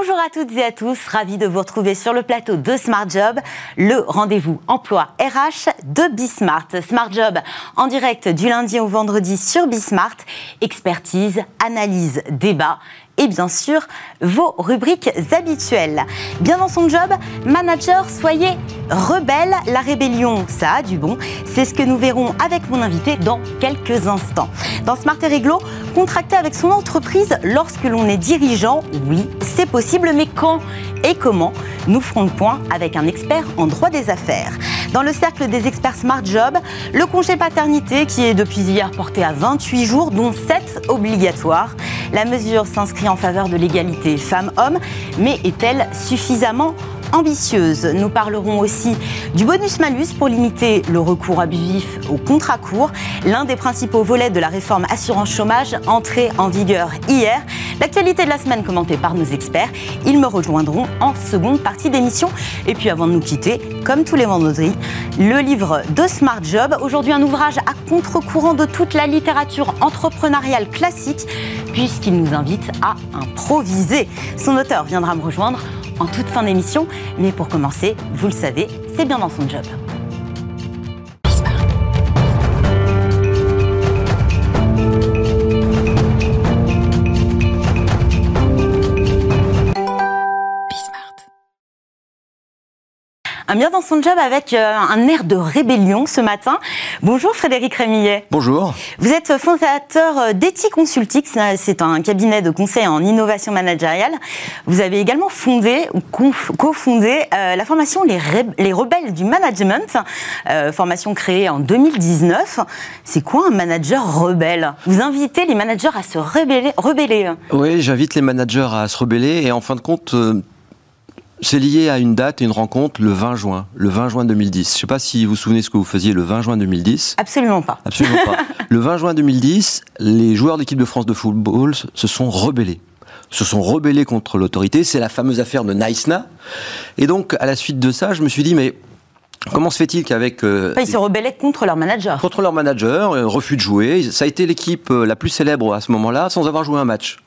Bonjour à toutes et à tous, ravi de vous retrouver sur le plateau de Smart Job, le rendez-vous emploi RH de Bismart. Smart Job en direct du lundi au vendredi sur Bismart, expertise, analyse, débat et bien sûr vos rubriques habituelles. Bien dans son job, manager, soyez rebelle. La rébellion, ça a du bon. C'est ce que nous verrons avec mon invité dans quelques instants. Dans Smart et Réglo, contracter avec son entreprise lorsque l'on est dirigeant, oui, c'est possible, mais quand et comment Nous ferons le point avec un expert en droit des affaires. Dans le cercle des experts Smart Job, le congé paternité qui est depuis hier porté à 28 jours, dont 7 obligatoires. La mesure s'inscrit en faveur de l'égalité femmes-hommes, mais est-elle suffisamment ambitieuse. Nous parlerons aussi du bonus-malus pour limiter le recours abusif au contrat court, l'un des principaux volets de la réforme assurance chômage entrée en vigueur hier. L'actualité de la semaine commentée par nos experts. Ils me rejoindront en seconde partie d'émission. Et puis avant de nous quitter, comme tous les vendredis, le livre de Smart Job. Aujourd'hui un ouvrage à contre-courant de toute la littérature entrepreneuriale classique, puisqu'il nous invite à improviser. Son auteur viendra me rejoindre en toute fin d'émission. Mais pour commencer, vous le savez, c'est bien dans son job. Un bien dans son job avec euh, un air de rébellion ce matin. Bonjour Frédéric Rémillet. Bonjour. Vous êtes fondateur euh, d'Ethic Consulting, c'est un cabinet de conseil en innovation managériale. Vous avez également fondé ou cofondé euh, la formation Les, Les, Rebelles du Management, formation créée en 2019. C'est quoi un manager rebelle? Vous invitez les managers à se rebeller, rebeller. Oui, j'invite les managers à se rebeller et en fin de compte c'est lié à une date et une rencontre le 20 juin, le 20 juin 2010. Je ne sais pas si vous vous souvenez ce que vous faisiez le 20 juin 2010. Absolument pas. Absolument pas. Le 20 juin 2010, les joueurs d'équipe de France de football se sont rebellés se sont rebellés contre l'autorité. C'est la fameuse affaire de Naïsna. Et donc, à la suite de ça, je me suis dit, mais Comment se fait-il qu'avec... Euh, ils se rebellaient contre leur manager. Contre leur manager, euh, refus de jouer. Ça a été l'équipe euh, la plus célèbre à ce moment-là, sans avoir joué un match.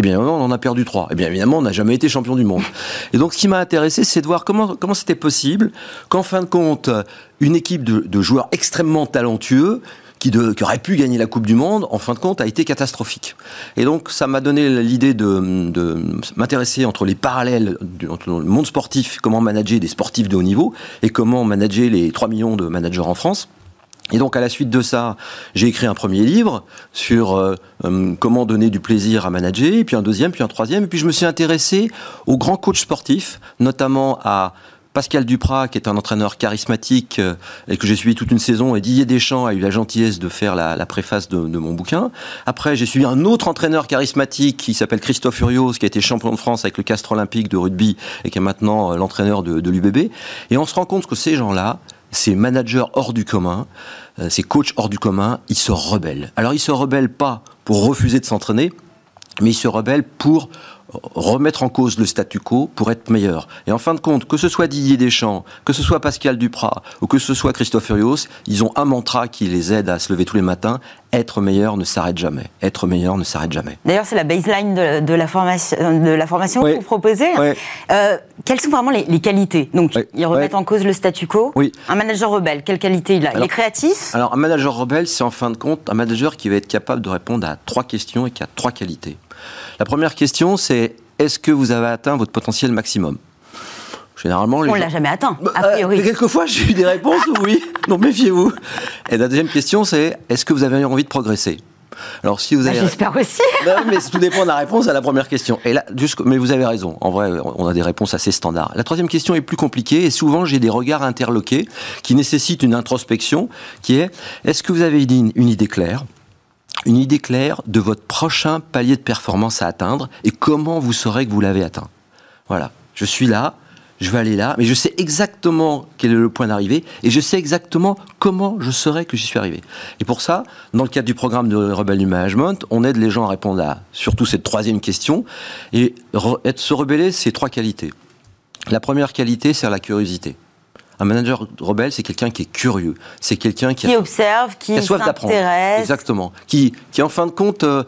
Eh bien, on en a perdu trois. Eh bien, évidemment, on n'a jamais été champion du monde. Et donc, ce qui m'a intéressé, c'est de voir comment comment c'était possible qu'en fin de compte, une équipe de, joueurs extrêmement talentueux qui, aurait pu gagner la Coupe du Monde, en fin de compte, a été catastrophique. Et donc, ça m'a donné l'idée de, m'intéresser entre les parallèles entre le monde sportif, comment manager des sportifs de haut niveau, et comment manager les 3 millions de managers en France. Et donc à la suite de ça, j'ai écrit un premier livre sur euh, euh, comment donner du plaisir à manager, puis un deuxième, puis un troisième, et puis je me suis intéressé aux grands coachs sportifs, notamment à Pascal Duprat, qui est un entraîneur charismatique euh, et que j'ai suivi toute une saison, et Didier Deschamps a eu la gentillesse de faire la, préface de, mon bouquin. Après, j'ai suivi un autre entraîneur charismatique qui s'appelle Christophe Furios, qui a été champion de France avec le Castre Olympique de rugby et qui est maintenant l'entraîneur de, de l'UBB. Et on se rend compte que ces gens-là, ces managers hors du commun, euh, ces coachs hors du commun, ils se rebellent. Alors ils se rebellent pas pour refuser de s'entraîner, mais ils se rebellent pour remettre en cause le statu quo pour être meilleur. Et en fin de compte, que ce soit Didier Deschamps, que ce soit Pascal Duprat ou que ce soit Christophe Furios, ils ont un mantra qui les aide à se lever tous les matins. Être meilleur ne s'arrête jamais. Être meilleur ne s'arrête jamais. D'ailleurs, c'est la baseline de, la formation, de la formation que vous proposez. Euh, quelles sont vraiment les, qualités? Donc, ils remettent en cause le statu quo. Oui. Un manager rebelle, quelle qualité il a? Il est créatif? Alors, un manager rebelle, c'est en fin de compte un manager qui va être capable de répondre à trois questions et qui a trois qualités. La première question, c'est est-ce que vous avez atteint votre potentiel maximum? Généralement, on ne l'a jamais atteint, a bah, priori. Euh, quelquefois, j'ai eu des réponses oui, donc méfiez-vous. Et la deuxième question, c'est est-ce que vous avez envie de progresser? Alors, si vous bah, avez. J'espère aussi. non, mais tout dépend de la réponse à la première question. Et là, mais vous avez raison. En vrai, on a des réponses assez standards. La troisième question est plus compliquée et souvent j'ai des regards interloqués qui nécessitent une introspection qui est est-ce que vous avez une idée claire? Une idée claire de votre prochain palier de performance à atteindre et comment vous saurez que vous l'avez atteint. Voilà, je suis là, je vais aller là, mais je sais exactement quel est le point d'arrivée et je sais exactement comment je saurai que j'y suis arrivé. Et pour ça, dans le cadre du programme de Rebelle du Management, on aide les gens à répondre à surtout cette troisième question. Et être, se rebeller, c'est trois qualités. La première qualité, c'est la curiosité. Un manager rebelle, c'est quelqu'un qui est curieux. C'est quelqu'un qui, qui observe, qui, a soif d'apprendre. Exactement. Qui, qui, en fin de compte, euh,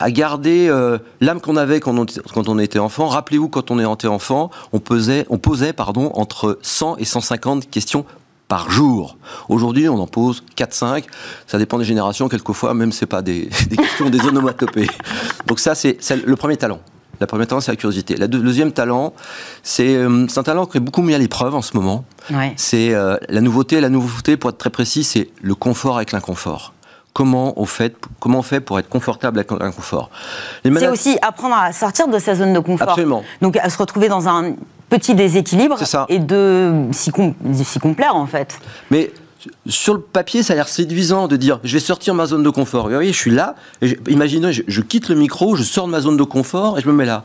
à garder euh, l'âme qu'on avait quand on, quand on était enfant. Rappelez-vous, quand on était enfant, on posait, on posait pardon, entre 100 et 150 questions par jour. Aujourd'hui, on en pose 4-5. Ça dépend des générations. Quelquefois, même, c'est pas des, des questions, des onomatopées. Donc ça, c'est le premier talent. La première talent, c'est la curiosité. Le deuxième talent, euh, c'est un talent qui est beaucoup mis à l'épreuve en ce moment. C'est euh, la nouveauté. La nouveauté, pour être très précis, c'est le confort avec l'inconfort comment on fait, comment on fait pour être confortable avec l'inconfort? C'est aussi apprendre à sortir de sa zone de confort. Absolument. Donc à se retrouver dans un petit déséquilibre et de s'y complaire en fait. Mais sur le papier, ça a l'air séduisant de dire je vais sortir ma zone de confort. Vous voyez, je suis là, imaginez, je, quitte le micro, je sors de ma zone de confort et je me mets là.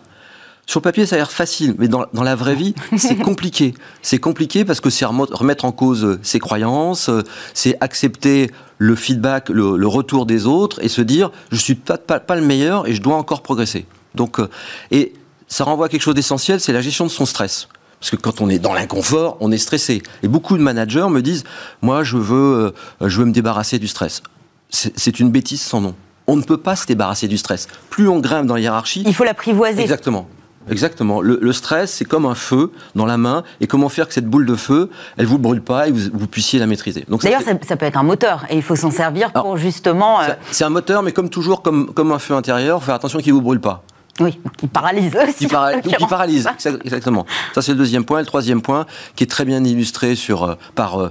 Sur le papier, ça a l'air facile, mais dans, la vraie vie, c'est compliqué. C'est compliqué parce que c'est remettre en cause ses croyances, c'est accepter le feedback, le, retour des autres et se dire je suis pas, pas, le meilleur et je dois encore progresser. Donc, euh, et ça renvoie à quelque chose d'essentiel, c'est la gestion de son stress. Parce que quand on est dans l'inconfort, on est stressé. Et beaucoup de managers me disent, moi, je veux, euh, je veux me débarrasser du stress. C'est une bêtise sans nom. On ne peut pas se débarrasser du stress. Plus on grimpe dans la hiérarchie. Il faut l'apprivoiser. Exactement. Exactement. Le, stress, c'est comme un feu dans la main. Et comment faire que cette boule de feu, elle vous brûle pas et vous, vous puissiez la maîtriser. D'ailleurs, ça, peut être un moteur. Et il faut s'en servir pour justement. Euh, c'est un moteur, mais comme toujours, comme, comme un feu intérieur, faire attention qu'il ne vous brûle pas. Oui, qui paralyse aussi. Qui, paralyse, exactement. Ça, c'est le deuxième point. le troisième point, qui est très bien illustré sur, euh, par euh,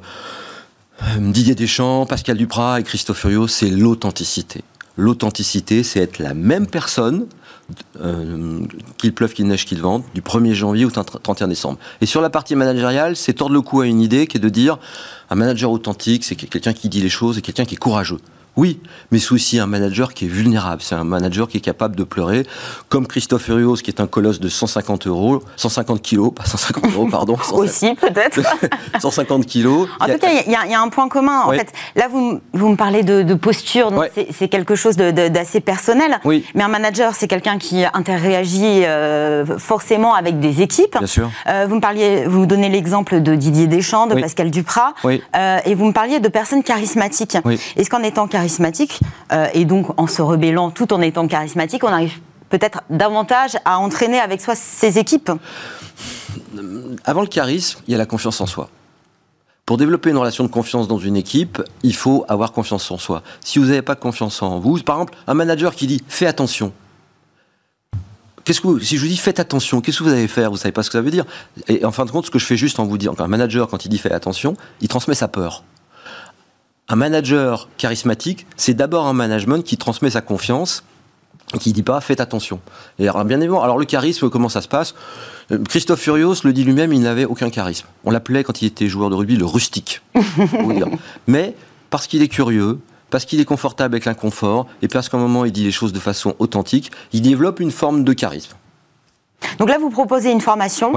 Didier Deschamps, Pascal Duprat et Christophe Furios, c'est l'authenticité. L'authenticité, c'est être la même personne, euh, qu'il pleuve, qu'il neige, qu'il vente, du 1er janvier au 31 décembre. Et sur la partie managériale, c'est tordre le cou à une idée qui est de dire un manager authentique, c'est quelqu'un qui dit les choses et quelqu'un qui est courageux. Oui, mais c'est aussi un manager qui est vulnérable. C'est un manager qui est capable de pleurer, comme Christophe Urios, qui est un colosse de 150 euros, 150 kilos, pas 150 euros, pardon. aussi, peut-être. 150 kilos. En tout cas, il y, a un point commun. En fait, là, vous, vous me parlez de, posture, c'est quelque chose d'assez personnel. Oui. Mais un manager, c'est quelqu'un qui interagit euh, forcément avec des équipes. Bien sûr. Euh, vous me parliez, vous donnez l'exemple de Didier Deschamps, de Pascal Duprat, euh, et vous me parliez de personnes charismatiques. Est-ce qu'en étant charismatique, charismatique, euh, et donc en se rebellant tout en étant charismatique, on arrive peut-être davantage à entraîner avec soi ses équipes Avant le charisme, il y a la confiance en soi. Pour développer une relation de confiance dans une équipe, il faut avoir confiance en soi. Si vous n'avez pas confiance en vous, par exemple, un manager qui dit fais attention. Qu'est-ce que si je vous dis faites attention, qu'est-ce que vous allez faire? Vous savez pas ce que ça veut dire. Et en fin de compte, ce que je fais juste en vous disant qu'un manager, quand il dit fais attention, il transmet sa peur un manager charismatique, c'est d'abord un management qui transmet sa confiance qui dit pas faites attention. Et alors, bien évidemment, alors le charisme, comment ça se passe? Euh, Christophe Furios le dit lui-même, il n'avait aucun charisme. On l'appelait quand il était joueur de rugby le rustique. Mais parce qu'il est curieux, parce qu'il est confortable avec l'inconfort, et parce qu'à un moment il dit les choses de façon authentique, il développe une forme de charisme. Donc là, vous proposez une formation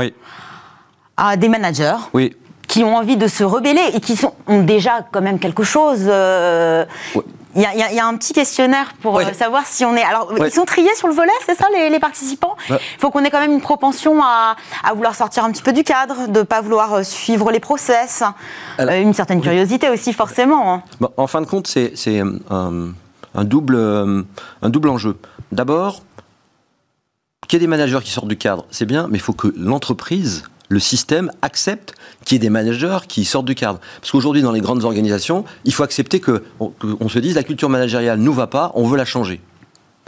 à des managers. Oui qui ont envie de se rebeller et qui sont, ont déjà quand même quelque chose. Euh, il y, a, un petit questionnaire pour euh, savoir si on est. Alors, ils sont triés sur le volet, c'est ça, les, participants? Il faut qu'on ait quand même une propension à, vouloir sortir un petit peu du cadre, de ne pas vouloir euh, suivre les process, une certaine curiosité aussi, forcément. Hein. en fin de compte, c'est un, un, double, un double enjeu. D'abord, qu'il y ait des managers qui sortent du cadre, c'est bien, mais il faut que l'entreprise le système accepte qu'il y ait des managers qui sortent du cadre. Parce qu'aujourd'hui, dans les grandes organisations, il faut accepter qu'on on se dise la culture managériale ne nous va pas, on veut la changer.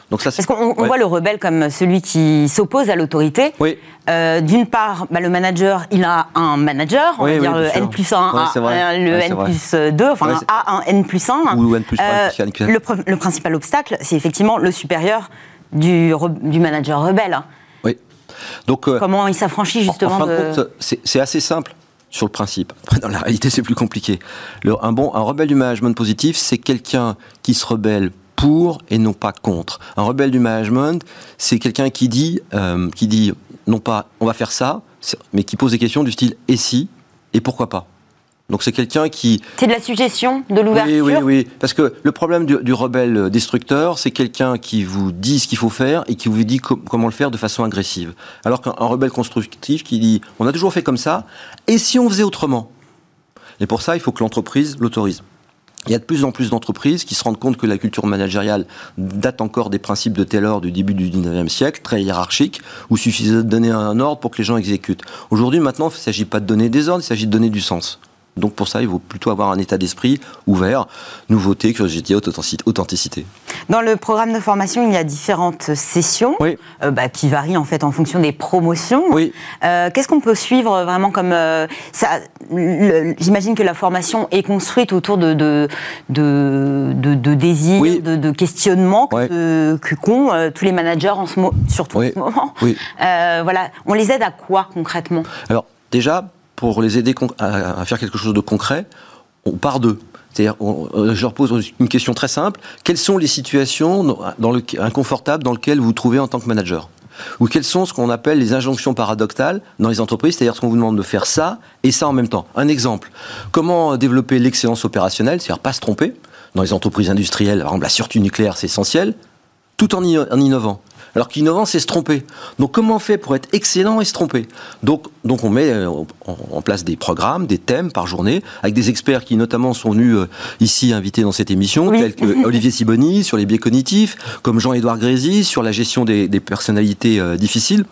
Donc ça, Parce qu'on voit le rebelle comme celui qui s'opose à l'autorité. Oui. Euh, d'une part, bah, le manager, il a un manager, on va dire le N plus 1, le N plus 2, enfin un A, un N plus 1. Ou N plus 1, euh, le, le, principal obstacle, c'est effectivement le supérieur du, du manager rebelle. Donc, euh, Comment il s'affranchit justement de... C'est assez simple sur le principe. Dans la réalité, c'est plus compliqué. un rebelle du management positif, c'est quelqu'un qui se rebelle pour et non pas contre. Un rebelle du management, c'est quelqu'un qui dit, euh, qui dit non pas on va faire ça, mais qui pose des questions du style et si et pourquoi pas? Donc c'est quelqu'un qui... C'est de la suggestion, de l'ouverture Oui, oui, oui. Parce que le problème du, rebelle destructeur, c'est quelqu'un qui vous dit ce qu'il faut faire et qui vous dit comment le faire de façon agressive. Alors qu'un rebelle constructif qui dit on a toujours fait comme ça, et si on faisait autrement? Et pour ça, il faut que l'entreprise l'autorise. il y a de plus en plus d'entreprises qui se rendent compte que la culture managériale date encore des principes de Taylor du début du 19e siècle, très hiérarchique, où il suffisait de donner un ordre pour que les gens exécutent. Aujourd'hui, maintenant, il ne s'agit pas de donner des ordres, il s'agit de donner du sens. Donc pour ça, il vaut plutôt avoir un état d'esprit ouvert, nouveauté, curiosité, authenticité. Dans le programme de formation, il y a différentes sessions euh, bah, qui varient en fait en fonction des promotions. Oui. Euh, qu'est-ce qu'on peut suivre vraiment comme euh, ça J'imagine que la formation est construite autour de, de, de, désirs, de, questionnements que qu'ont tous les managers en ce surtout en ce moment. voilà, on les aide à quoi concrètement? Alors déjà, pour les aider à, faire quelque chose de concret, on part d'eux. C'est-à-dire, euh, je leur pose une question très simple. Quelles sont les situations inconfortables dans lesquelles vous vous trouvez en tant que manager? Ou quelles sont ce qu'on appelle les injonctions paradoxales dans les entreprises? C'est-à-dire qu'on vous demande de faire ça et ça en même temps. Un exemple. Comment développer l'excellence opérationnelle, c'est-à-dire pas se tromper Dans les entreprises industrielles, par exemple, la sûreté nucléaire, c'est essentiel, tout en innovant. Alors qu'innovant, c'est se tromper. Donc comment on fait pour être excellent et se tromper? Donc, donc on met euh, en place des programmes, des thèmes par journée, avec des experts qui notamment sont venus euh, ici invités dans cette émission, tels que Olivier Siboni sur les biais cognitifs, comme Jean-Édouard Grézy sur la gestion des, personnalités euh, difficiles.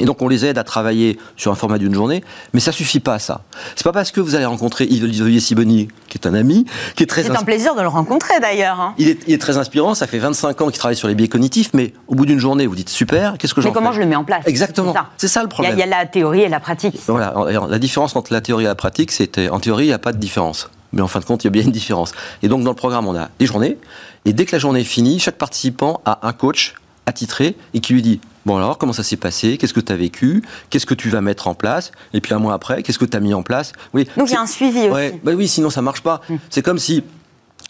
Et donc on les aide à travailler sur un format d'une journée, mais ça suffit pas à ça. C'est pas parce que vous allez rencontrer Olivier Siboni, qui est un ami, qui est très. C'est un plaisir de le rencontrer d'ailleurs. Hein. Il, est, très inspirant. Ça fait 25 ans qu'il travaille sur les biais cognitifs, mais au bout d'une journée, vous dites super. Qu'est-ce que j'en fais Mais comment je le mets en place? Exactement. C'est ça. le problème. Il y, a, la théorie et la pratique. Voilà. la différence entre la théorie et la pratique, c'est en théorie, il n'y a pas de différence. Mais en fin de compte, il y a bien une différence. Et donc dans le programme, on a des journées. Et dès que la journée est finie, chaque participant a un coach attitré et qui lui dit Bon alors, comment ça s'est passé? Qu'est-ce que tu as vécu? Qu'est-ce que tu vas mettre en place? Et puis un mois après, qu'est-ce que tu as mis en place? Oui. Donc il y a un suivi aussi. bah oui, sinon ça marche pas. Hum. C'est comme si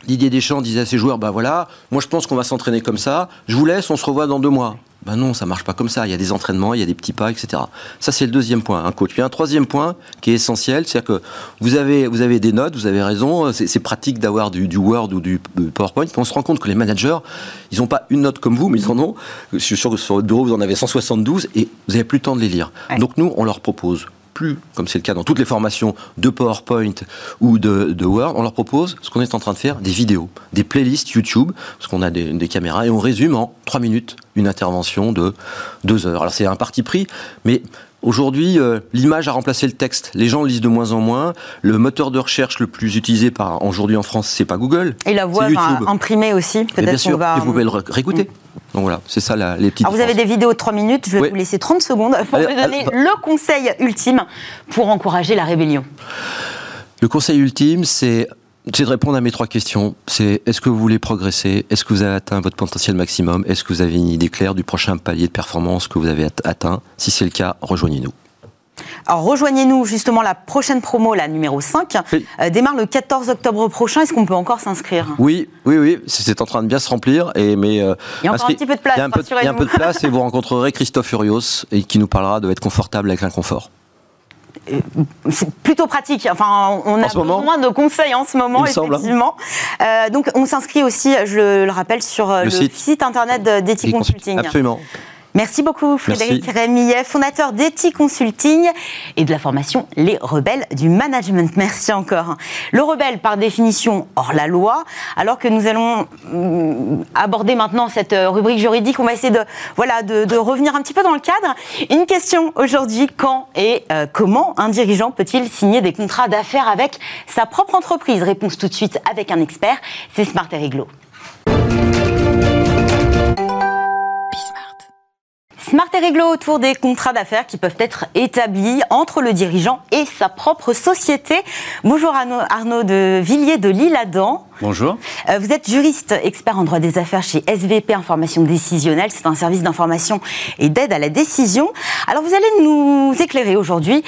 Didier Deschamps disait à ses joueurs, bah voilà, moi je pense qu'on va s'entraîner comme ça, je vous laisse, on se revoit dans deux mois. Ben non, ça marche pas comme ça. Il y a des entraînements, il y a des petits pas, etc. Ça, c'est le deuxième point, un coach. Puis un troisième point qui est essentiel, c'est-à-dire que vous avez, vous avez des notes, vous avez raison, c'est pratique d'avoir du, Word ou du PowerPoint, on se rend compte que les managers, ils n'ont pas une note comme vous, mais ils en ont, je suis sûr que sur votre bureau, vous en avez 172, et vous n'avez plus le temps de les lire. Donc nous, on leur propose plus, comme c'est le cas dans toutes les formations de PowerPoint ou de, Word, on leur propose ce qu'on est en train de faire, des vidéos, des playlists YouTube, parce qu'on a des, caméras, et on résume en trois minutes une intervention de deux heures. Alors c'est un parti pris, mais Aujourd'hui, euh, l'image a remplacé le texte. Les gens lisent de moins en moins. Le moteur de recherche le plus utilisé par aujourd'hui en France, c'est pas Google. Et la voix imprimée aussi. Peut-être bien sûr. Va... vous pouvez le réécouter. Mm. Donc voilà, c'est ça la, les petites. Alors vous avez des vidéos de 3 minutes, je vais vous laisser 30 secondes pour vous donner le conseil ultime pour encourager la rébellion. Le conseil ultime, c'est de répondre à mes trois questions. C'est est-ce que vous voulez progresser? Est-ce que vous avez atteint votre potentiel maximum? Est-ce que vous avez une idée claire du prochain palier de performance que vous avez atteint? Si c'est le cas, rejoignez-nous. Alors rejoignez-nous justement la prochaine promo, la numéro 5, euh, démarre le 14 octobre prochain. Est-ce qu'on peut encore s'inscrire? Oui, oui, oui, c'est en train de bien se remplir. Et, mais, euh, il y a encore un petit peu de place, il y a un peu, il y a un peu de place et vous rencontrerez Christophe Furios et qui nous parlera de être confortable avec l'inconfort. Euh, c'est plutôt pratique. Enfin, on a besoin de conseils en ce moment, hein. effectivement. donc, on s'inscrit aussi, je le, rappelle, sur le, site. internet d'Ethic Consulting. Absolument. Merci beaucoup Frédéric Rémillet, fondateur d'Eti Consulting et de la formation Les Rebelles du Management. Merci encore. Le rebelle, par définition, hors la loi, alors que nous allons mm, aborder maintenant cette euh, rubrique juridique, on va essayer de, voilà, de, revenir un petit peu dans le cadre. Une question aujourd'hui, quand et euh, comment un dirigeant peut-il signer des contrats d'affaires avec sa propre entreprise? Réponse tout de suite avec un expert, c'est Smart et Réglo. Smart et réglo autour des contrats d'affaires qui peuvent être établis entre le dirigeant et sa propre société. Bonjour Arnaud, de Villiers de l'Île-Adam. Bonjour. Euh, vous êtes juriste, expert en droit des affaires chez SVP Information Décisionnelle. C'est un service d'information et d'aide à la décision. Alors vous allez nous éclairer aujourd'hui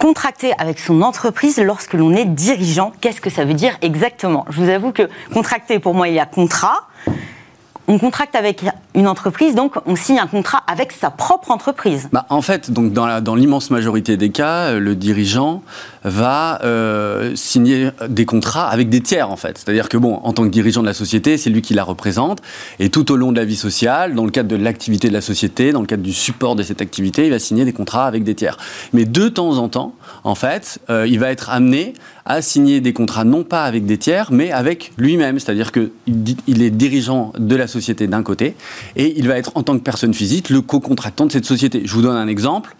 contracter avec son entreprise lorsque l'on est dirigeant. Qu'est-ce que ça veut dire exactement? Je vous avoue que contracter, pour moi, il y a contrat on contracte avec une entreprise, donc on signe un contrat avec sa propre entreprise. Bah, en fait, donc dans l'immense majorité des cas, euh, le dirigeant va euh, signer des contrats avec des tiers, en fait. C'est-à-dire que, bon, en tant que dirigeant de la société, c'est lui qui la représente, et tout au long de la vie sociale, dans le cadre de l'activité de la société, dans le cadre du support de cette activité, il va signer des contrats avec des tiers. Mais de temps en temps, en fait, euh, il va être amené à signer des contrats non pas avec des tiers, mais avec lui-même. C'est-à-dire qu'il il est dirigeant de la société d'un côté et il va être en tant que personne physique le co-contractant de cette société. Je vous donne un exemple.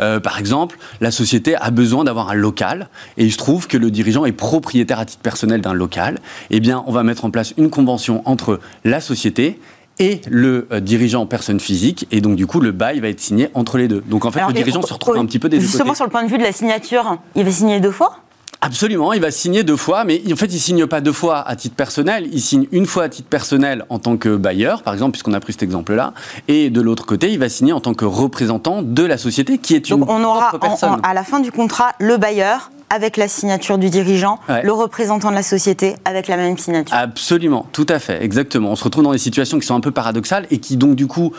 Euh, par exemple, la société a besoin d'avoir un local et il se trouve que le dirigeant est propriétaire à titre personnel d'un local. Eh bien, on va mettre en place une convention entre la société et le euh, dirigeant personne physique. Et donc, du coup, le bail va être signé entre les deux. Donc, en fait, le dirigeant se retrouve un petit peu des Justement, sur le point de vue de la signature, il va signer deux fois? Absolument, il va signer deux fois, mais en fait, il signe pas deux fois à titre personnel, il signe une fois à titre personnel en tant que bailleur, par exemple, puisqu'on a pris cet exemple-là, et de l'autre côté, il va signer en tant que représentant de la société, qui est une Donc on aura personne. à la fin du contrat le bailleur avec la signature du dirigeant, le représentant de la société avec la même signature. Absolument, tout à fait, exactement. On se retrouve dans des situations qui sont un peu paradoxales et qui donc du coup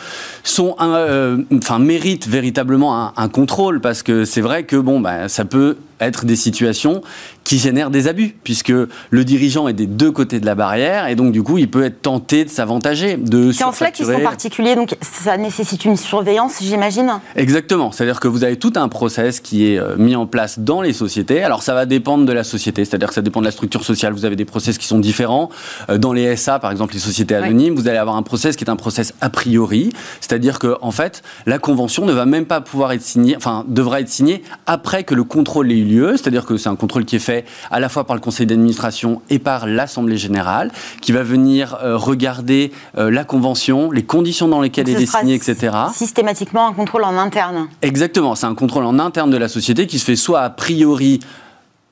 sont, euh, enfin méritent véritablement un, contrôle parce que c'est vrai que bon, bah, ça peut être des situations qui génèrent des abus, puisque le dirigeant est des deux côtés de la barrière, et donc du coup, il peut être tenté de s'avantager, de C'est en cela qu'ils sont particuliers, donc ça nécessite une surveillance, j'imagine Exactement, c'est-à-dire que vous avez tout un process qui est euh, mis en place dans les sociétés. Alors ça va dépendre de la société, c'est-à-dire que ça dépend de la structure sociale. Vous avez des process qui sont différents. Euh, dans les SA, par exemple, les sociétés anonymes, vous allez avoir un process qui est un process a priori, c'est-à-dire que en fait, la convention ne va même pas pouvoir être signée, enfin devra être signée après que le contrôle ait eu lieu, c'est-à-dire que c'est un contrôle qui est fait à la fois par le conseil d'administration et par l'Assemblée générale, qui va venir euh, regarder euh, la convention, les conditions dans lesquelles elle est signée, etc. Systématiquement un contrôle en interne. Exactement, c'est un contrôle en interne de la société qui se fait soit a priori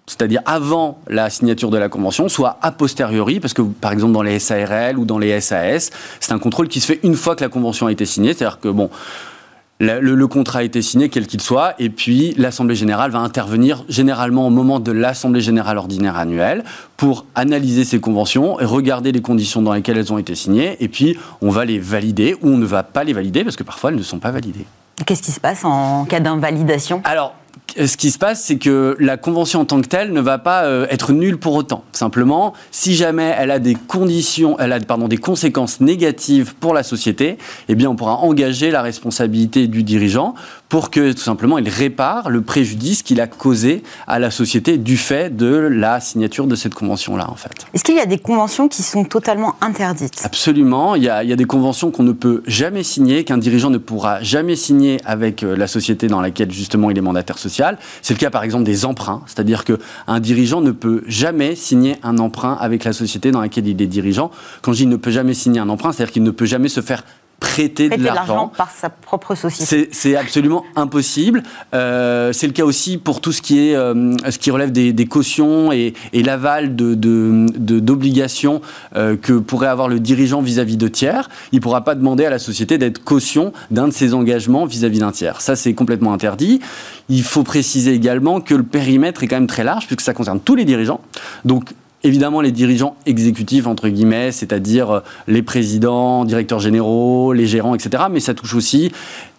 c'est-à-dire avant la signature de la convention, soit a posteriori, parce que par exemple dans les SARL ou dans les SAS, c'est un contrôle qui se fait une fois que la convention a été signée, c'est-à-dire que bon, le, contrat a été signé, quel qu'il soit, et puis l'Assemblée générale va intervenir généralement au moment de l'Assemblée générale ordinaire annuelle pour analyser ces conventions et regarder les conditions dans lesquelles elles ont été signées, et puis on va les valider ou on ne va pas les valider parce que parfois elles ne sont pas validées. Qu'est-ce qui se passe en cas d'invalidation? Alors, ce qui se passe, c'est que la convention en tant que telle ne va pas euh, être nulle pour autant. Simplement, si jamais elle a des conditions, elle a pardon, des conséquences négatives pour la société, eh bien, on pourra engager la responsabilité du dirigeant pour que tout simplement il répare le préjudice qu'il a causé à la société du fait de la signature de cette convention-là, en fait. Est-ce qu'il y a des conventions qui sont totalement interdites? Absolument. Il y, a, il y a des conventions qu'on ne peut jamais signer, qu'un dirigeant ne pourra jamais signer avec euh, la société dans laquelle justement il est mandataire social. C'est le cas par exemple des emprunts, c'est-à-dire qu'un dirigeant ne peut jamais signer un emprunt avec la société dans laquelle il est dirigeant. Quand je dis ne peut jamais signer un emprunt, c'est-à-dire qu'il ne peut jamais se faire prêter, de l'argent par sa propre société. C'est absolument impossible. Euh, c'est le cas aussi pour tout ce qui est euh, ce qui relève des, cautions et, l'aval d'obligations de, de, euh, que pourrait avoir le dirigeant vis-à-vis de tiers. Il ne pourra pas demander à la société d'être caution d'un de ses engagements vis-à-vis d'un tiers. Ça, c'est complètement interdit. Il faut préciser également que le périmètre est quand même très large puisque ça concerne tous les dirigeants. Donc évidemment les dirigeants exécutifs, entre guillemets, c'est-à-dire euh, les présidents, directeurs généraux, les gérants, etc. Mais ça touche aussi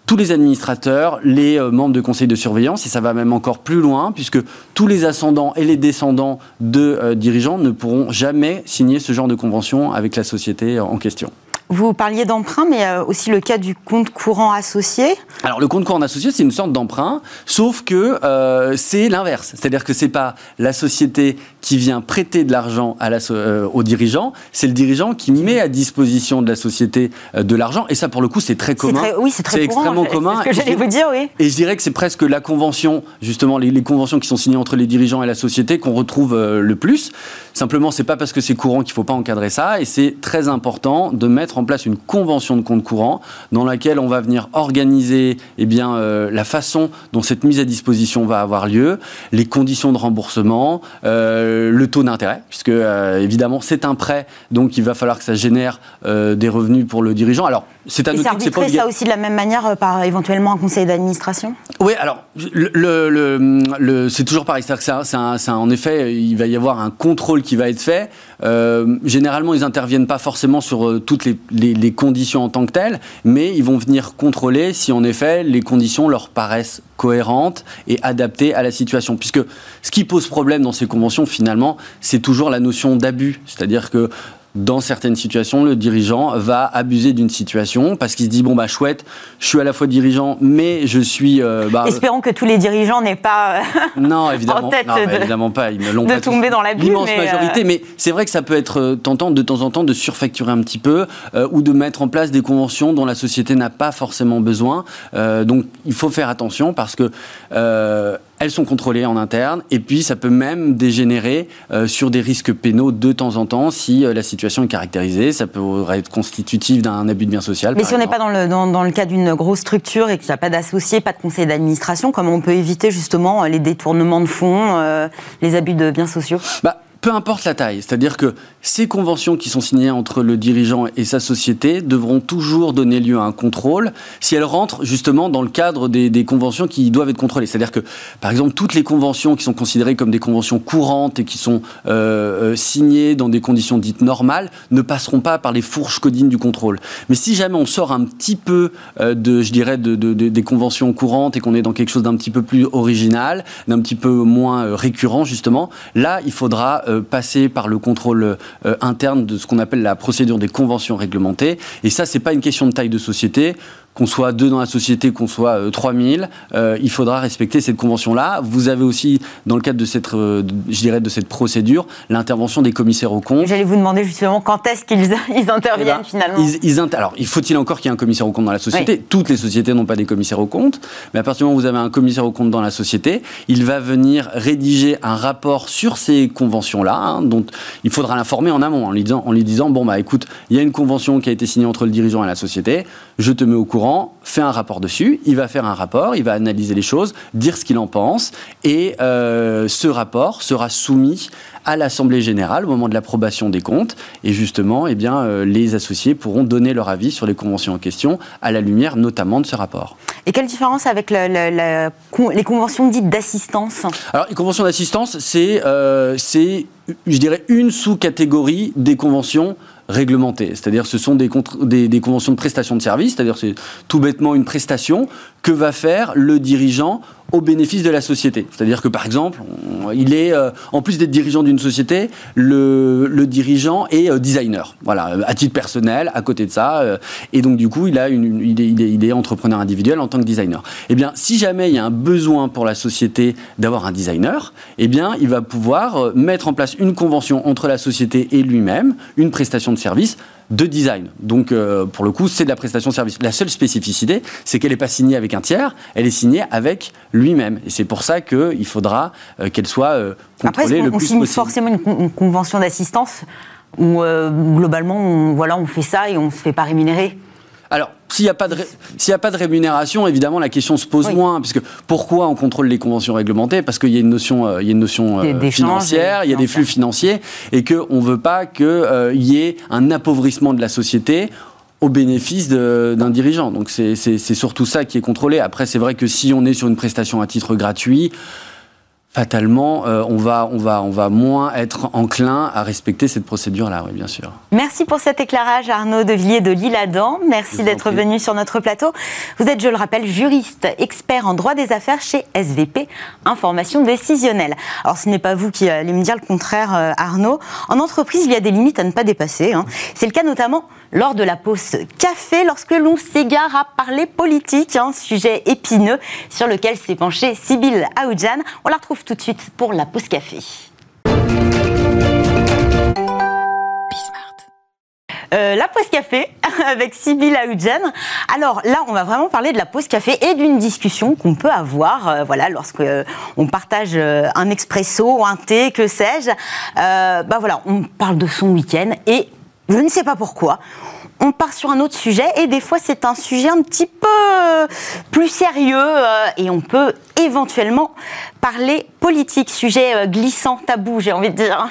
tous les administrateurs, les euh, membres de conseil de surveillance, et ça va même encore plus loin, puisque tous les ascendants et les descendants de euh, dirigeants ne pourront jamais signer ce genre de convention avec la société en question. Vous parliez d'emprunt, mais euh, aussi le cas du compte courant associé. Alors le compte courant associé, c'est une sorte d'emprunt, sauf que euh, c'est l'inverse. C'est-à-dire que c'est pas la société qui vient prêter de l'argent à la, euh, au dirigeant, c'est le dirigeant qui met à disposition de la société de l'argent. Et ça, pour le coup, c'est très commun. oui, c'est très extrêmement commun. C'est ce que j'allais vous dire, oui. Et je dirais que c'est presque la convention, justement, les, les, conventions qui sont signées entre les dirigeants et la société qu'on retrouve le plus. Simplement, c'est pas parce que c'est courant qu'il faut pas encadrer ça, et c'est très important de mettre en place une convention de compte courant dans laquelle on va venir organiser eh bien, euh, la façon dont cette mise à disposition va avoir lieu, les conditions de remboursement, euh, le taux d'intérêt, puisque euh, évidemment c'est un prêt, donc il va falloir que ça génère des revenus pour le dirigeant. Alors, c'est à noter que c'est pas ça aussi de la même manière par éventuellement un conseil d'administration? Oui, alors le, le, c'est toujours pareil, c'est-à-dire que en effet, il va y avoir un contrôle qui va être fait. Généralement, ils interviennent pas forcément sur toutes les les, conditions en tant que telles, mais ils vont venir contrôler si en effet les conditions leur paraissent cohérentes et adaptées à la situation. Puisque ce qui pose problème dans ces conventions, finalement, c'est toujours la notion d'abus. C'est-à-dire que dans certaines situations, le dirigeant va abuser d'une situation parce qu'il se dit bon bah chouette, je suis à la fois dirigeant, mais je suis. Euh, bah, Espérons que tous les dirigeants n'aient pas non évidemment, en tête non, de, évidemment pas, ils ne l'ont de tomber dans l'abus. L'immense majorité, mais c'est vrai que ça peut être tentant de temps en temps de surfacturer un petit peu ou de mettre en place des conventions dont la société n'a pas forcément besoin. donc il faut faire attention parce que elles sont contrôlées en interne et puis ça peut même dégénérer euh, sur des risques pénaux de temps en temps si euh, la situation est caractérisée. Ça peut être constitutif d'un abus de bien social. Mais si on n'est pas dans le, dans, le cas d'une grosse structure et qu'il n'y a pas d'associé, pas de conseil d'administration, comment on peut éviter justement les détournements de fonds, euh, les abus de biens sociaux? Bah, peu importe la taille. C'est-à-dire que ces conventions qui sont signées entre le dirigeant et sa société devront toujours donner lieu à un contrôle si elles rentrent justement dans le cadre des, conventions qui doivent être contrôlées. C'est-à-dire que, par exemple, toutes les conventions qui sont considérées comme des conventions courantes et qui sont euh, euh, signées dans des conditions dites normales ne passeront pas par les fourches codines du contrôle. Mais si jamais on sort un petit peu euh, de, je dirais, de, des conventions courantes et qu'on est dans quelque chose d'un petit peu plus original, d'un petit peu moins récurrent justement, là, il faudra passer par le contrôle euh, interne de ce qu'on appelle la procédure des conventions réglementées. Et ça, c'est pas une question de taille de société qu'on soit deux dans la société, qu'on soit 3000, euh, euh, il faudra respecter cette convention-là. Vous avez aussi, dans le cadre de cette, euh, je dirais, de cette procédure, l'intervention des commissaires aux comptes. J'allais vous demander justement quand est-ce qu'ils ils interviennent eh ben, finalement. Ils, alors, il faut-il encore qu'il y ait un commissaire aux comptes dans la société Toutes les sociétés n'ont pas des commissaires aux comptes, mais à partir du moment où vous avez un commissaire aux comptes dans la société, il va venir rédiger un rapport sur ces conventions-là, hein, dont il faudra l'informer en amont, en lui disant, en lui disant bon bah écoute, il y a une convention qui a été signée entre le dirigeant et la société, je te mets au courant fait un rapport dessus, il va faire un rapport, il va analyser les choses, dire ce qu'il en pense, et euh, ce rapport sera soumis à l'Assemblée générale au moment de l'approbation des comptes, et justement, eh bien, euh, les associés pourront donner leur avis sur les conventions en question, à la lumière notamment de ce rapport. Et quelle différence avec les conventions dites d'assistance? Alors, les conventions d'assistance, c'est, euh, c'est, je dirais, une sous-catégorie des conventions réglementées. C'est-à-dire ce sont des, des, conventions de prestation de services, c'est-à-dire c'est tout bêtement une prestation que va faire le dirigeant au bénéfice de la société. C'est-à-dire que par exemple, il est, euh, en plus d'être dirigeant d'une société, le, dirigeant est euh, designer. Voilà, à titre personnel, à côté de ça. Euh, et donc du coup, il, a une, il, est, entrepreneur individuel en tant que designer. Eh bien, si jamais il y a un besoin pour la société d'avoir un designer, eh bien, il va pouvoir mettre en place une convention entre la société et lui-même, une prestation de service de design. Donc, euh, pour le coup, c'est de la prestation de service. La seule spécificité, c'est qu'elle n'est pas signée avec un tiers, elle est signée avec lui-même. Et c'est pour ça qu'il faudra euh, qu'elle soit euh, contrôlée Après, le on, on signe forcément une, convention d'assistance où, globalement, on, voilà, on fait ça et on ne se fait pas rémunérer? Alors, s'il n'y a, pas de s'il a pas de rémunération, évidemment, la question se pose moins. Puisque pourquoi on contrôle les conventions réglementées? Parce qu'il y a une notion, euh, il y a une notion euh, financière, il y a des flux financiers, et qu'on ne veut pas qu'il euh, y ait un appauvrissement de la société au bénéfice d'un dirigeant. Donc c'est surtout ça qui est contrôlé. Après, c'est vrai que si on est sur une prestation à titre gratuit, fatalement, euh, on, va, on, va, on va moins être enclin à respecter cette procédure-là, oui, bien sûr. Merci pour cet éclairage, Arnaud de Villiers de Lille-Adam. Merci d'être venu sur notre plateau. Vous êtes, je le rappelle, juriste, expert en droit des affaires chez SVP, Information décisionnelle. Alors, ce n'est pas vous qui allez me dire le contraire, euh, Arnaud. En entreprise, il y a des limites à ne pas dépasser. Hein. C'est le cas notamment lors de la pause café, lorsque l'on s'égare à parler politique, un sujet épineux sur lequel s'est penchée Sybille Aoudjan. On la retrouve tout de suite pour la pause café. Euh, la pause café avec Sybille Aoudjan. Alors là, on va vraiment parler de la pause café et d'une discussion qu'on peut avoir, euh, voilà, lorsque euh, on partage un expresso, un thé, que sais-je. bah voilà, on parle de son week-end et je ne sais pas pourquoi. On part sur un autre sujet et des fois c'est un sujet un petit peu plus sérieux euh, et on peut éventuellement parler politique, sujet euh, glissant, tabou, j'ai envie de dire.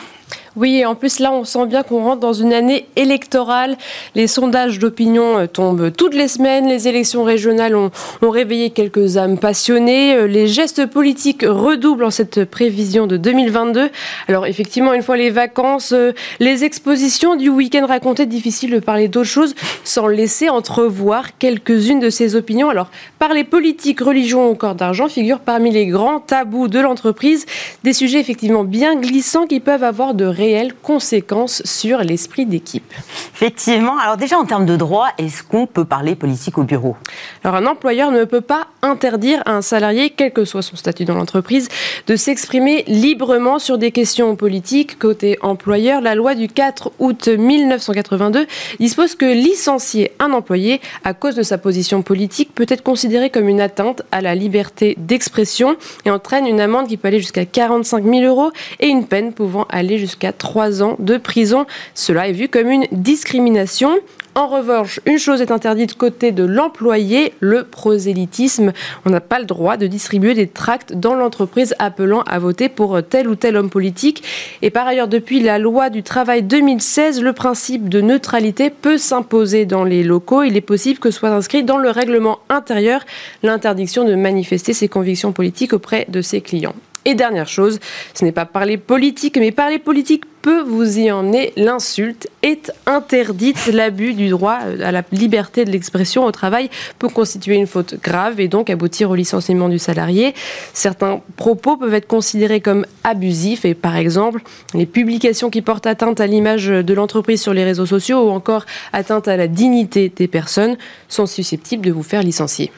Oui, et en plus là, on sent bien qu'on rentre dans une année électorale. Les sondages d'opinion euh, tombent toutes les semaines. Les élections régionales ont, réveillé quelques âmes passionnées. Euh, les gestes politiques redoublent en cette prévision de 2022. Alors effectivement, une fois les vacances, euh, les expositions du week-end racontées, difficile de parler d'autre chose sans laisser entrevoir quelques-unes de ces opinions. Alors, parler politique, religion ou corps d'argent figure parmi les grands tabous de l'entreprise. Des sujets effectivement bien glissants qui peuvent avoir de réelles conséquences sur l'esprit d'équipe. Effectivement. Alors déjà, en termes de droit, est-ce qu'on peut parler politique au bureau? Alors un employeur ne peut pas interdire à un salarié, quel que soit son statut dans l'entreprise, de s'exprimer librement sur des questions politiques. Côté employeur, la loi du 4 août 1982 dispose que licencier un employé à cause de sa position politique peut être considéré comme une atteinte à la liberté d'expression et entraîne une amende qui peut aller jusqu'à 45 000 euros et une peine pouvant aller jusqu'à 3 ans de prison. Cela est vu comme une discrimination. En revanche, une chose est interdite côté de l'employé, le prosélytisme. On n'a pas le droit de distribuer des tracts dans l'entreprise appelant à voter pour tel ou tel homme politique. Et par ailleurs, depuis la loi du travail 2016, le principe de neutralité peut s'imposer dans les locaux. Il est possible que soit inscrit dans le règlement intérieur l'interdiction de manifester ses convictions politiques auprès de ses clients. Et dernière chose, ce n'est pas parler politique, mais parler politique peut vous y emmener. L'insulte est interdite. L'abus du droit à la liberté de l'expression au travail peut constituer une faute grave et donc aboutir au licenciement du salarié. Certains propos peuvent être considérés comme abusifs et par exemple, les publications qui portent atteinte à l'image de l'entreprise sur les réseaux sociaux ou encore atteinte à la dignité des personnes sont susceptibles de vous faire licencier.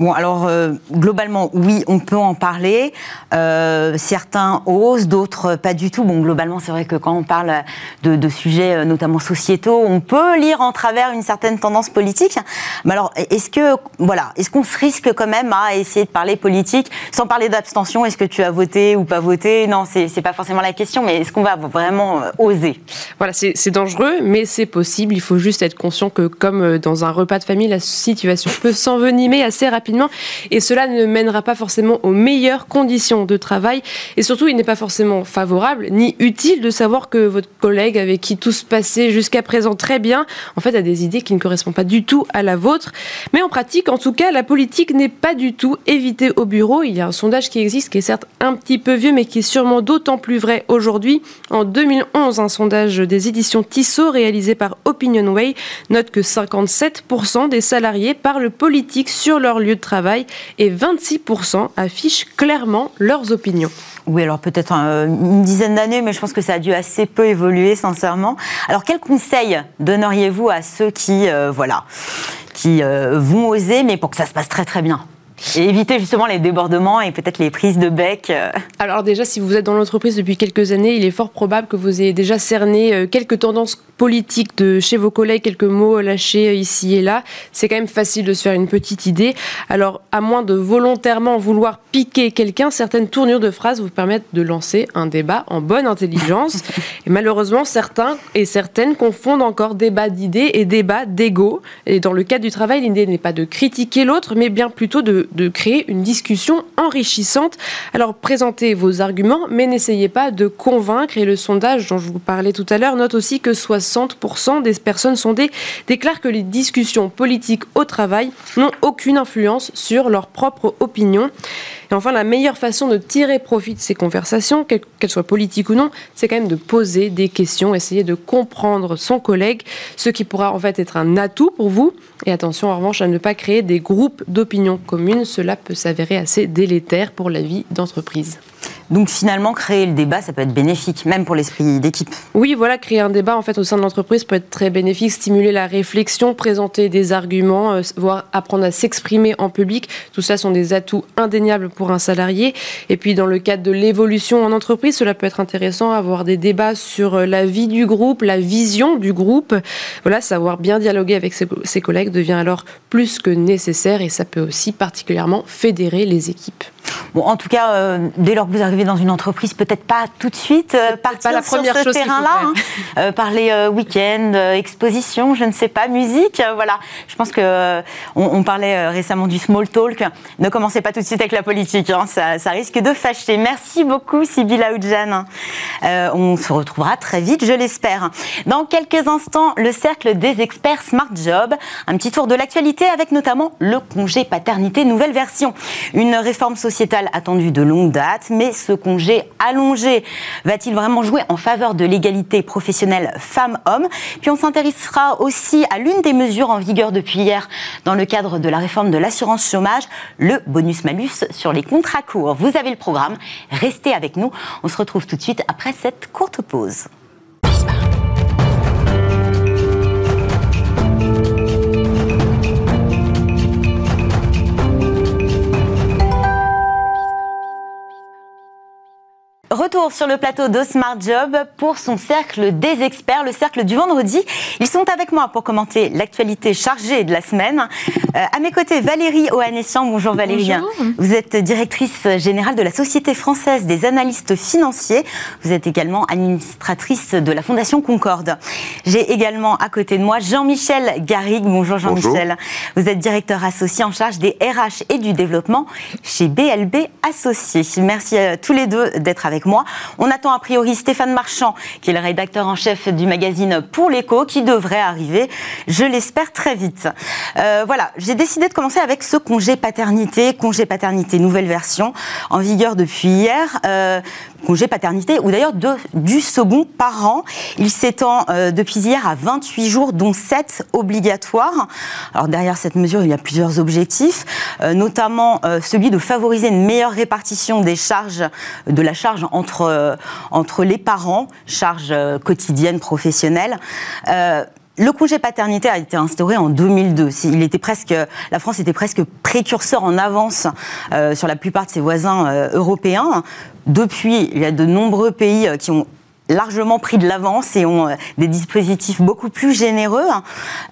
Bon, alors euh, globalement, oui, on peut en parler. Euh, certains osent, d'autres pas du tout. Bon, globalement, c'est vrai que quand on parle de, sujets euh, notamment sociétaux, on peut lire en travers une certaine tendance politique. Mais alors, est-ce que voilà, est-ce qu'on se risque quand même à essayer de parler politique sans parler d'abstention? Est-ce que tu as voté ou pas voté? Non, c'est pas forcément la question. Mais est-ce qu'on va vraiment oser? Voilà, c'est dangereux, mais c'est possible. Il faut juste être conscient que, comme dans un repas de famille, la situation peut s'envenimer assez rapidement et cela ne mènera pas forcément aux meilleures conditions de travail. Et surtout il n'est pas forcément favorable ni utile de savoir que votre collègue avec qui tout se passait jusqu'à présent très bien en fait a des idées qui ne correspondent pas du tout à la vôtre. Mais en pratique en tout cas la politique n'est pas du tout évitée au bureau. Il y a un sondage qui existe qui est certes un petit peu vieux mais qui est sûrement d'autant plus vrai aujourd'hui. En 2011 un sondage des éditions Tissot réalisé par Opinionway note que 57% des salariés parlent politique sur leur lieu de travail et 26% affichent clairement leurs opinions. Oui, alors peut-être une dizaine d'années, mais je pense que ça a dû assez peu évoluer, sincèrement. Alors, quel conseil donneriez-vous à ceux qui, euh, voilà, qui euh, vont oser, mais pour que ça se passe très très bien? Et éviter justement les débordements et peut-être les prises de bec. Euh. Alors déjà, si vous êtes dans l'entreprise depuis quelques années, il est fort probable que vous ayez déjà cerné euh, quelques tendances politiques de chez vos collègues, quelques mots lâchés euh, ici et là. C'est quand même facile de se faire une petite idée. Alors, à moins de volontairement vouloir piquer quelqu'un, certaines tournures de phrases vous permettent de lancer un débat en bonne intelligence. et malheureusement, certains et certaines confondent encore débat d'idées et débat d'ego. Et dans le cadre du travail, l'idée n'est pas de critiquer l'autre, mais bien plutôt de de créer une discussion enrichissante. Alors présentez vos arguments, mais n'essayez pas de convaincre. Et le sondage dont je vous parlais tout à l'heure note aussi que 60% des personnes sondées déclarent que les discussions politiques au travail n'ont aucune influence sur leur propre opinion. Et enfin, la meilleure façon de tirer profit de ces conversations, qu'elles soient politiques ou non, c'est quand même de poser des questions, essayer de comprendre son collègue, ce qui pourra en fait être un atout pour vous. Et attention en revanche à ne pas créer des groupes d'opinion communes, cela peut s'avérer assez délétère pour la vie d'entreprise. Donc finalement, créer le débat, ça peut être bénéfique, même pour l'esprit d'équipe. Oui, voilà, créer un débat en fait au sein de l'entreprise peut être très bénéfique, stimuler la réflexion, présenter des arguments, euh, voire apprendre à s'exprimer en public. Tout ça sont des atouts indéniables pour un salarié. Et puis dans le cadre de l'évolution en entreprise, cela peut être intéressant avoir des débats sur euh, la vie du groupe, la vision du groupe. Voilà, savoir bien dialoguer avec ses, ses collègues devient alors plus que nécessaire et ça peut aussi particulièrement fédérer les équipes. Bon, en tout cas, euh, dès lors que vous arrivez dans une entreprise, peut-être pas tout de suite euh, partir pas la première sur ce terrain-là, hein. euh, parler week-end, exposition, je ne sais pas, musique, voilà. Je pense que on, parlait récemment du small talk. Ne commencez pas tout de suite avec la politique, hein. ça, risque de fâcher. Merci beaucoup, Sybilla Oudjan. on se retrouvera très vite, je l'espère. Dans quelques instants, le cercle des experts Smart Job, un petit tour de l'actualité avec notamment le congé paternité nouvelle version, une réforme sociale sociétal attendu de longue date, mais ce congé allongé va-t-il vraiment jouer en faveur de l'égalité professionnelle femmes-hommes? Puis on s'intéressera aussi à l'une des mesures en vigueur depuis hier dans le cadre de la réforme de l'assurance chômage, le bonus-malus sur les contrats courts. Vous avez le programme, restez avec nous. On se retrouve tout de suite après cette courte pause. Retour sur le plateau de Smart Job pour son cercle des experts, le cercle du vendredi. Ils sont avec moi pour commenter l'actualité chargée de la semaine. Euh, à mes côtés, Valérie Ohanessian. Bonjour Valérie. Bonjour. Vous êtes directrice générale de la Société française des analystes financiers. Vous êtes également administratrice de la Fondation Concorde. J'ai également à côté de moi Jean-Michel Garrigue. Bonjour Jean-Michel. Vous êtes directeur associé en charge des RH et du développement chez BLB Associés. Merci à tous les deux d'être avec moi. On attend a priori Stéphane Marchand, qui est le rédacteur en chef du magazine Pour l'écho, qui devrait arriver, je l'espère, très vite. Euh, voilà, j'ai décidé de commencer avec ce congé paternité, congé paternité nouvelle version, en vigueur depuis hier. Euh, congé paternité, ou d'ailleurs du second parent. Il s'étend euh, depuis hier à 28 jours, dont 7 obligatoires. Alors derrière cette mesure, il y a plusieurs objectifs, euh, notamment euh, celui de favoriser une meilleure répartition des charges, de la charge entre, les parents, charges quotidiennes, professionnelles. Euh, le congé paternité a été instauré en 2002. Il était presque, la France était presque précurseur en avance sur la plupart de ses voisins européens. Depuis, il y a de nombreux pays euh, qui ont largement pris de l'avance et ont euh, des dispositifs beaucoup plus généreux.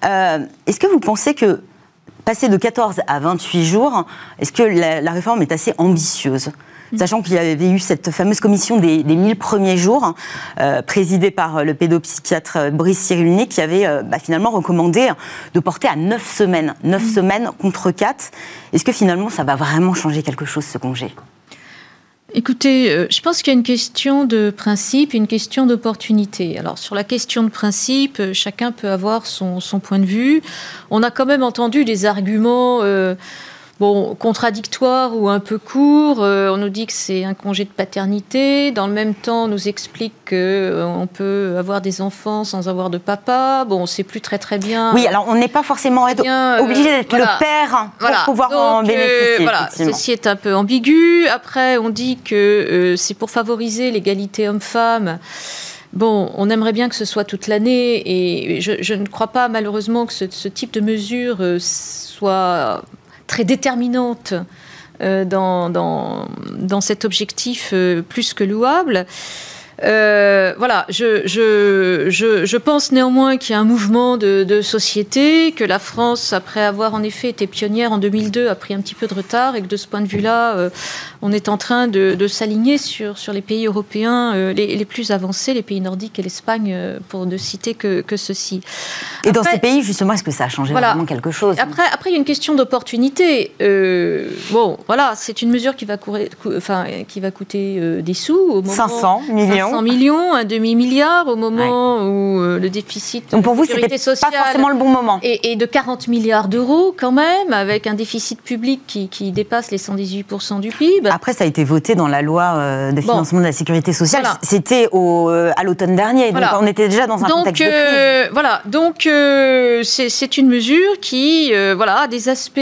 Euh, Est-ce que vous pensez que passer de 14 à 28 jours, est-ce que la, la réforme est assez ambitieuse? Sachant qu'il y avait eu cette fameuse commission des, des 1000 premiers jours, euh, présidée par le pédopsychiatre Brice Cyrulnik, qui avait euh, bah, finalement recommandé de porter à 9 semaines. 9 semaines contre 4. Est-ce que finalement ça va vraiment changer quelque chose, ce congé? Écoutez, euh, je pense qu'il y a une question de principe et une question d'opportunité. Alors, sur la question de principe, euh, chacun peut avoir son, son point de vue. On a quand même entendu des arguments. euh, Bon, contradictoires ou un peu courts. Euh, on nous dit que c'est un congé de paternité. Dans le même temps, on nous explique qu'on peut avoir des enfants sans avoir de papa. Bon, on ne sait plus très très bien. Oui, alors on n'est pas forcément bien, euh, obligé d'être voilà. le père pour Voilà. pouvoir en Donc, euh, bénéficier. voilà, ceci est un peu ambigu. Après, on dit que euh, c'est pour favoriser l'égalité homme-femme. Bon, on aimerait bien que ce soit toute l'année et je, je ne crois pas malheureusement que ce, ce type de mesure euh, soit très déterminante euh, dans, cet objectif euh, plus que louable. Euh, voilà, je, je, je, je pense néanmoins qu'il y a un mouvement de, de société, que la France, après avoir en effet été pionnière en 2002, a pris un petit peu de retard et que de ce point de vue-là, euh, on est en train de, de s'aligner sur, sur les pays européens euh, les, les plus avancés, les pays nordiques et l'Espagne, euh, pour ne citer que, que ceci. Et dans ces pays, justement, est-ce que ça a changé Voilà. vraiment quelque chose? Après, après, il y a une question d'opportunité. Euh, bon, voilà, c'est une mesure qui va, courir, cou- enfin, qui va coûter euh, des sous. Au moment, 500 millions. 500 millions, un demi-milliard au moment où euh, le déficit Donc pour de vous, sécurité c'était pas forcément le bon moment. est de 40 milliards d'euros quand même, avec un déficit public qui, qui dépasse les 118% du PIB. Après, ça a été voté dans la loi euh, de Bon. financement de la sécurité sociale. Voilà. C'était euh, à l'automne dernier, Voilà. donc on était déjà dans un donc contexte de crise. voilà, donc c'est une mesure qui voilà a des aspects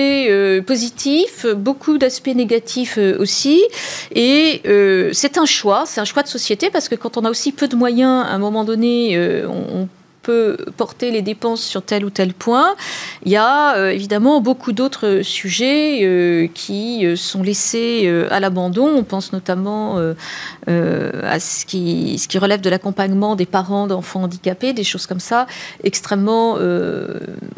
positifs, beaucoup d'aspects négatifs aussi, et c'est un choix, c'est un choix de société parce que quand on a aussi peu de moyens, à un moment donné, euh, on, on porter les dépenses sur tel ou tel point. Il y a euh, évidemment beaucoup d'autres sujets euh, qui euh, sont laissés à l'abandon. On pense notamment à ce qui, relève de l'accompagnement des parents d'enfants handicapés, des choses comme ça, extrêmement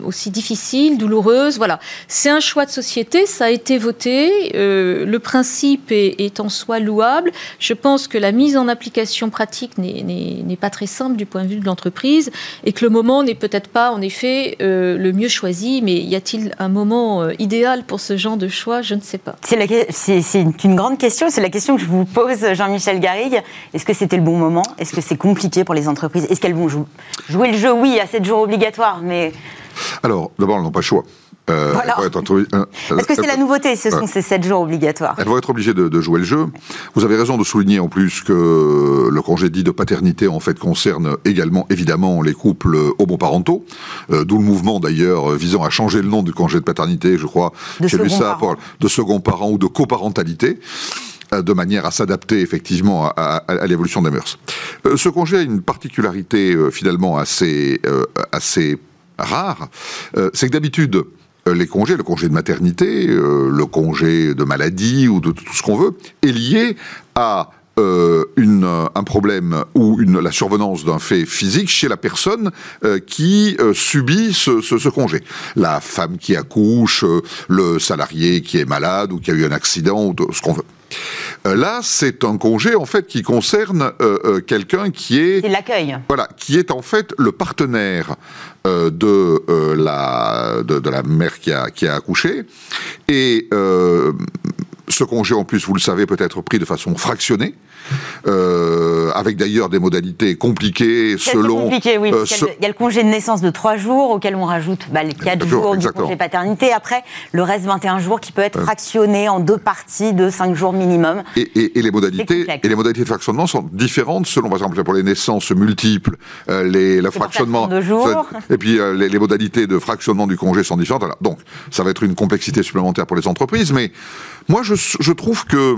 aussi difficiles, douloureuses. Voilà, c'est un choix de société, ça a été voté. le principe est, en soi louable. Je pense que la mise en application pratique n'est pas très simple du point de vue de l'entreprise et que le moment n'est peut-être pas en effet euh, le mieux choisi. Mais y a-t-il un moment euh, idéal pour ce genre de choix? Je ne sais pas. C'est la que- C'est c'est une grande question. C'est la question que je vous pose, Jean-Michel Garrigue. Est-ce que c'était le bon moment? Est-ce que c'est compliqué pour les entreprises? Est-ce qu'elles vont jou- jouer le jeu? Oui, à 7 jours obligatoires, mais Alors, d'abord, elles n'ont pas le choix. Euh, Voilà. entre- euh, est-ce que c'est la nouveauté Ce sont ces 7 jours obligatoires. Elles vont être obligées de, de jouer le jeu. Vous avez raison de souligner en plus que le congé dit de paternité en fait concerne également évidemment les couples homoparentaux, euh, d'où le mouvement d'ailleurs visant à changer le nom du congé de paternité, je crois. J'ai lu second ça parent. pour de second parent ou de coparentalité euh, de manière à s'adapter effectivement à, à- à l'évolution des mœurs. Euh, ce congé a une particularité euh, finalement assez, euh, assez rare, c'est que d'habitude, les congés, le congé de maternité, euh, le congé de maladie ou de tout ce qu'on veut, est lié à euh, un problème ou la survenance d'un fait physique chez la personne euh, qui euh, subit ce, ce, congé. La femme qui accouche, euh, le salarié qui est malade ou qui a eu un accident, ou ce qu'on veut. Euh, là, c'est un congé en fait qui concerne euh, euh, quelqu'un qui est, l'accueil. Voilà, qui est en fait le partenaire de la de, de, la mère qui a qui a accouché et ce congé, en plus, vous le savez, peut être pris de façon fractionnée, euh, avec d'ailleurs des modalités compliquées selon. Compliqué, oui. Euh, Il y a le congé de naissance de 3 jours, auquel on rajoute bah, les 4 jours du congé paternité. Après, le reste 21 jours qui peut être fractionné en deux parties de 5 jours minimum. Et, et, et les modalités et les modalités de fractionnement sont différentes selon, par exemple, pour les naissances multiples, euh, les, le fractionnement. De jours. Et puis euh, les, les, modalités de fractionnement du congé sont différentes. Alors, donc, ça va être une complexité supplémentaire pour les entreprises, mais moi, je, trouve que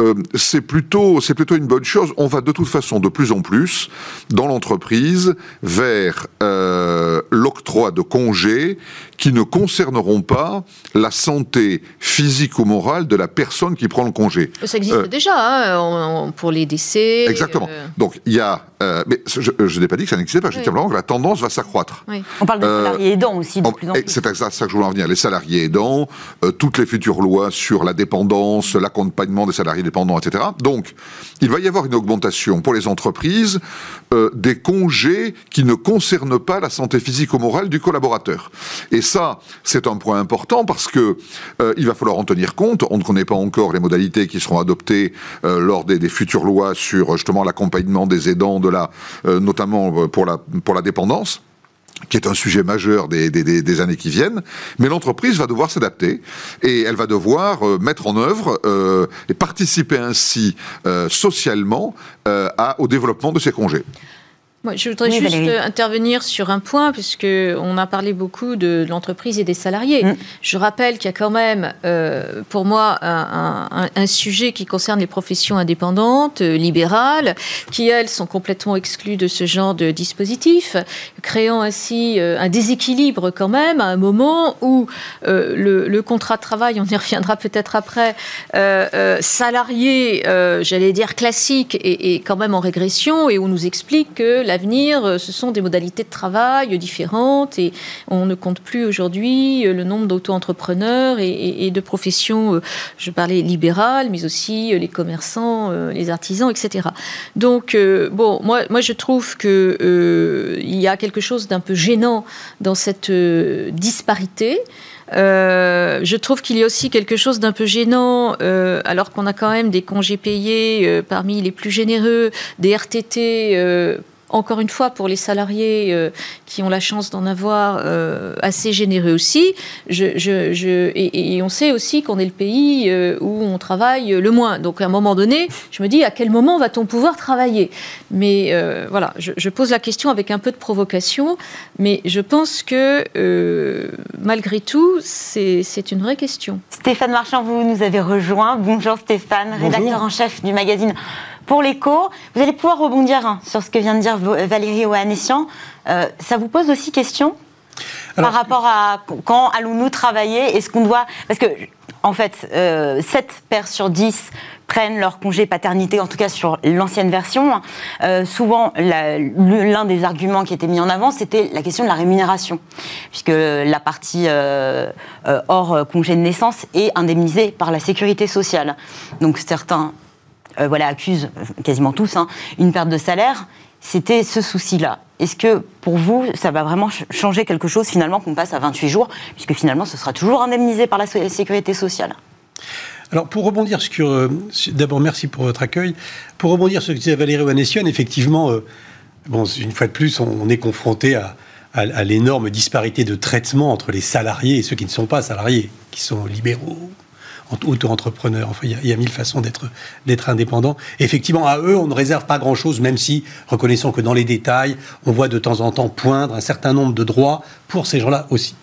euh, c'est plutôt, c'est plutôt une bonne chose. On va de toute façon de plus en plus dans l'entreprise vers euh, l'octroi de congés qui ne concerneront pas la santé physique ou morale de la personne qui prend le congé. Ça existe euh, déjà hein, pour les décès. Exactement. Euh... Donc il y a, euh, mais je, je n'ai pas dit que ça n'existait pas. Je oui. dis simplement que la tendance va s'accroître. Oui. On parle des salariés aidants aussi de on, plus en plus. C'est ça que je voulais en venir. Les salariés aidants, toutes les futures lois sur la dépendance, l'accompagnement des salariés Donc, il va y avoir une augmentation pour les entreprises euh, des congés qui ne concernent pas la santé physique ou morale du collaborateur. Et ça, c'est un point important parce que euh, il va falloir en tenir compte. On ne connaît pas encore les modalités qui seront adoptées euh, lors des, des, futures lois sur justement l'accompagnement des aidants, de la, euh, notamment pour la dépendance qui est un sujet majeur des, des, des années qui viennent, mais l'entreprise va devoir s'adapter et elle va devoir euh, mettre en œuvre euh, et participer ainsi euh, socialement euh, à, au développement de ces congés. Moi, je voudrais oui, juste Valérie. intervenir sur un point, puisque on a parlé beaucoup de, de l'entreprise et des salariés. Mm. Je rappelle qu'il y a quand même, euh, pour moi, un, un, un, sujet qui concerne les professions indépendantes, euh, libérales, qui, elles, sont complètement exclues de ce genre de dispositif, créant ainsi euh, un déséquilibre quand même, à un moment où le, le, contrat de travail, on y reviendra peut-être après, salarié, j'allais dire classique, est, est, quand même en régression, et on nous explique que la euh, ce sont des modalités de travail différentes et on ne compte plus aujourd'hui euh, le nombre d'auto-entrepreneurs et, de professions, euh, je parlais libérales, mais aussi les commerçants, les artisans, etc. Donc, bon, moi, je trouve qu'il euh, y a quelque chose d'un peu gênant dans cette disparité. Je trouve qu'il y a aussi quelque chose d'un peu gênant, alors qu'on a quand même des congés payés parmi les plus généreux, des RTT encore une fois, pour les salariés euh, qui ont la chance d'en avoir, euh, assez généreux aussi. Je, je, je, et, et, on sait aussi qu'on est le pays euh, où on travaille le moins. Donc, à un moment donné, je me dis à quel moment va-t-on pouvoir travailler? Mais euh, voilà, je, pose la question avec un peu de provocation, mais je pense que euh, malgré tout, c'est une vraie question. Stéphane Marchand, vous nous avez rejoint. Bonjour Stéphane, Bonjour. rédacteur en chef du magazine pour l'écho. Vous allez pouvoir rebondir hein, sur ce que vient de dire Valérie Oanessian. Euh, ça vous pose aussi question Alors, par rapport à quand allons-nous travailler Est-ce qu'on doit... Parce que, en fait, euh, 7 pères sur 10 prennent leur congé paternité, en tout cas sur l'ancienne version. Euh, souvent, l'un des arguments qui était mis en avant, c'était la question de la rémunération, puisque la partie euh, euh, hors congé de naissance est indemnisée par la sécurité sociale. Donc certains euh, voilà, accusent, quasiment tous, hein, une perte de salaire, c'était ce souci-là. Est-ce que pour vous, ça va vraiment changer quelque chose finalement qu'on passe à 28 jours, puisque finalement ce sera toujours indemnisé par la sécurité sociale? Alors, pour rebondir sur. Euh, D'abord, merci pour votre accueil. Pour rebondir sur ce que disait Valérie Wanessian, effectivement, euh, bon, une fois de plus, on, est confronté à l'énorme disparité de traitement entre les salariés et ceux qui ne sont pas salariés, qui sont libéraux, auto-entrepreneurs. Enfin, il y, a, il y, a mille façons d'être d'être indépendant. Effectivement, à eux, on ne réserve pas grand-chose, même si, reconnaissons que dans les détails, on voit de temps en temps poindre un certain nombre de droits pour ces gens-là aussi.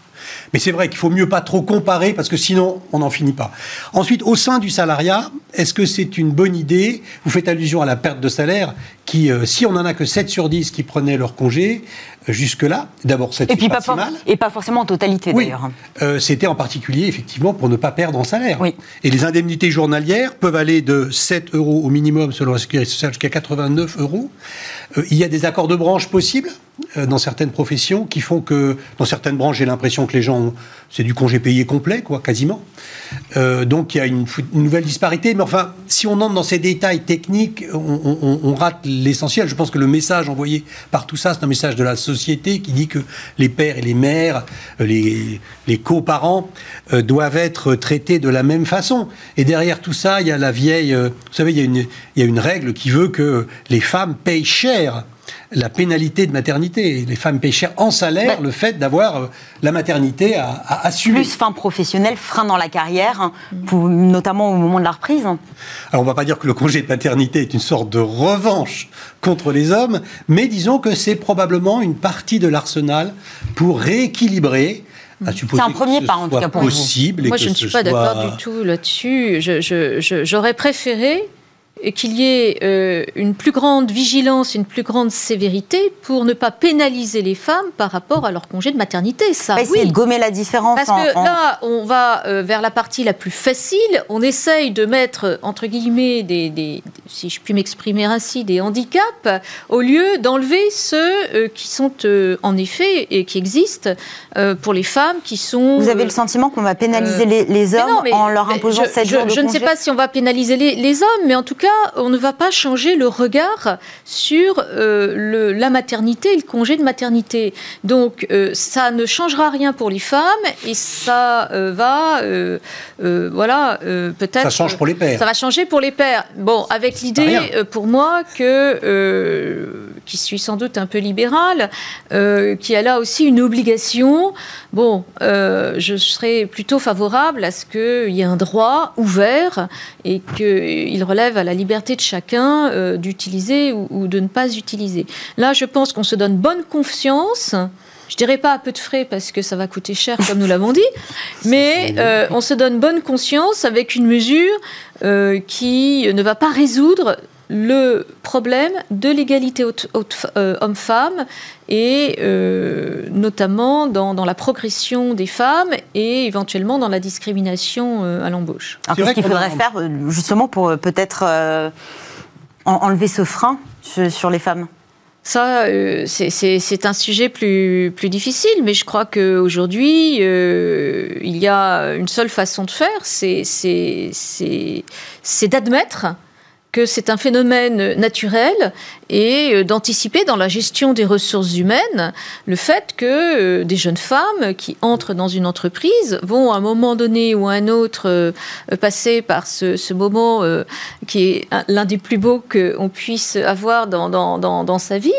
Mais c'est vrai qu'il faut mieux pas trop comparer parce que sinon on n'en finit pas. Ensuite, au sein du salariat, est-ce que c'est une bonne idée? Vous faites allusion à la perte de salaire qui, euh, si on n'en a que 7 sur 10 qui prenaient leur congé, jusque-là. D'abord, c'était Et puis pas, pas, si for- mal. et pas forcément en totalité Oui, d'ailleurs. Euh, c'était en particulier effectivement pour ne pas perdre en salaire. Oui. Et les indemnités journalières peuvent aller de 7 euros au minimum selon la sécurité sociale jusqu'à 89 euros. Euh, il y a des accords de branche possibles euh, dans certaines professions qui font que dans certaines branches j'ai l'impression que les gens ont- c'est du congé payé complet quoi quasiment. Donc il y a une, nouvelle disparité. Mais enfin si on entre dans ces détails techniques on- on rate l'essentiel. Je pense que le message envoyé par tout ça c'est un message de la société qui dit que les pères et les mères, euh, les, les coparents euh, doivent être traités de la même façon. Et derrière tout ça, il y a la vieille. euh, vous savez, il y a une règle qui veut que les femmes payent cher la pénalité de maternité. Les femmes payent cher en salaire le fait d'avoir euh, la maternité à, à assumer. Plus fin professionnelle, frein dans la carrière, hein, pour- notamment au moment de la reprise. Alors on va pas dire que le congé de paternité est une sorte de revanche contre les hommes, mais disons que c'est probablement une partie de l'arsenal pour rééquilibrer. C'est un premier pas, en tout cas, pour possible Moi, je ne suis pas soit- d'accord du tout là-dessus. J'aurais préféré qu'il y ait euh, une plus grande vigilance, une plus grande sévérité pour ne pas pénaliser les femmes par rapport à leur congé de maternité. Ça, oui. de gommer la différence. Parce en- que en- là, on va euh, vers la partie la plus facile. On essaye de mettre, entre guillemets, des, des- si je puis m'exprimer ainsi, des handicaps, au lieu d'enlever ceux euh, qui sont en effet et qui existent pour les femmes qui sont. Vous avez le sentiment qu'on va pénaliser les, mais hommes non, mais- en leur imposant je, 7 je- jours de je ne sais pas si on va pénaliser les, les hommes, mais en tout cas, on ne va pas changer le regard sur euh, le- la maternité et le congé de maternité. Donc, euh, ça ne changera rien pour les femmes et ça euh, va, voilà, peut-être. Ça change pour les pères. Ça va changer pour les pères. Bon, avec l'idée, pour moi, que, qui suis sans doute un peu libérale, qui a là aussi une obligation. Bon, je serais plutôt favorable à ce qu'il y ait un droit ouvert et qu'il relève à la liberté de chacun euh, d'utiliser ou, ou de ne pas utiliser. Là, je pense qu'on se donne bonne confiance. Je dirais pas à peu de frais parce que ça va coûter cher, comme nous l'avons dit, mais euh, on se donne bonne conscience avec une mesure euh, qui ne va pas résoudre le problème de l'égalité euh, homme-femme et euh, notamment dans, dans la progression des femmes et éventuellement dans la discrimination euh, à l'embauche. Qu'est-ce qu'il faudrait faire justement pour peut-être euh, en- enlever ce frein sur, sur les femmes? Ça, euh, c'est- un sujet plus, plus difficile, mais je crois qu'aujourd'hui, euh, il y a une seule façon de faire, c'est d'admettre que c'est un phénomène naturel et euh, d'anticiper dans la gestion des ressources humaines le fait que euh, des jeunes femmes qui entrent dans une entreprise vont à un moment donné ou à un autre euh, passer par ce, ce moment qui est un- l'un des plus beaux qu'on puisse avoir dans, dans, dans, dans sa vie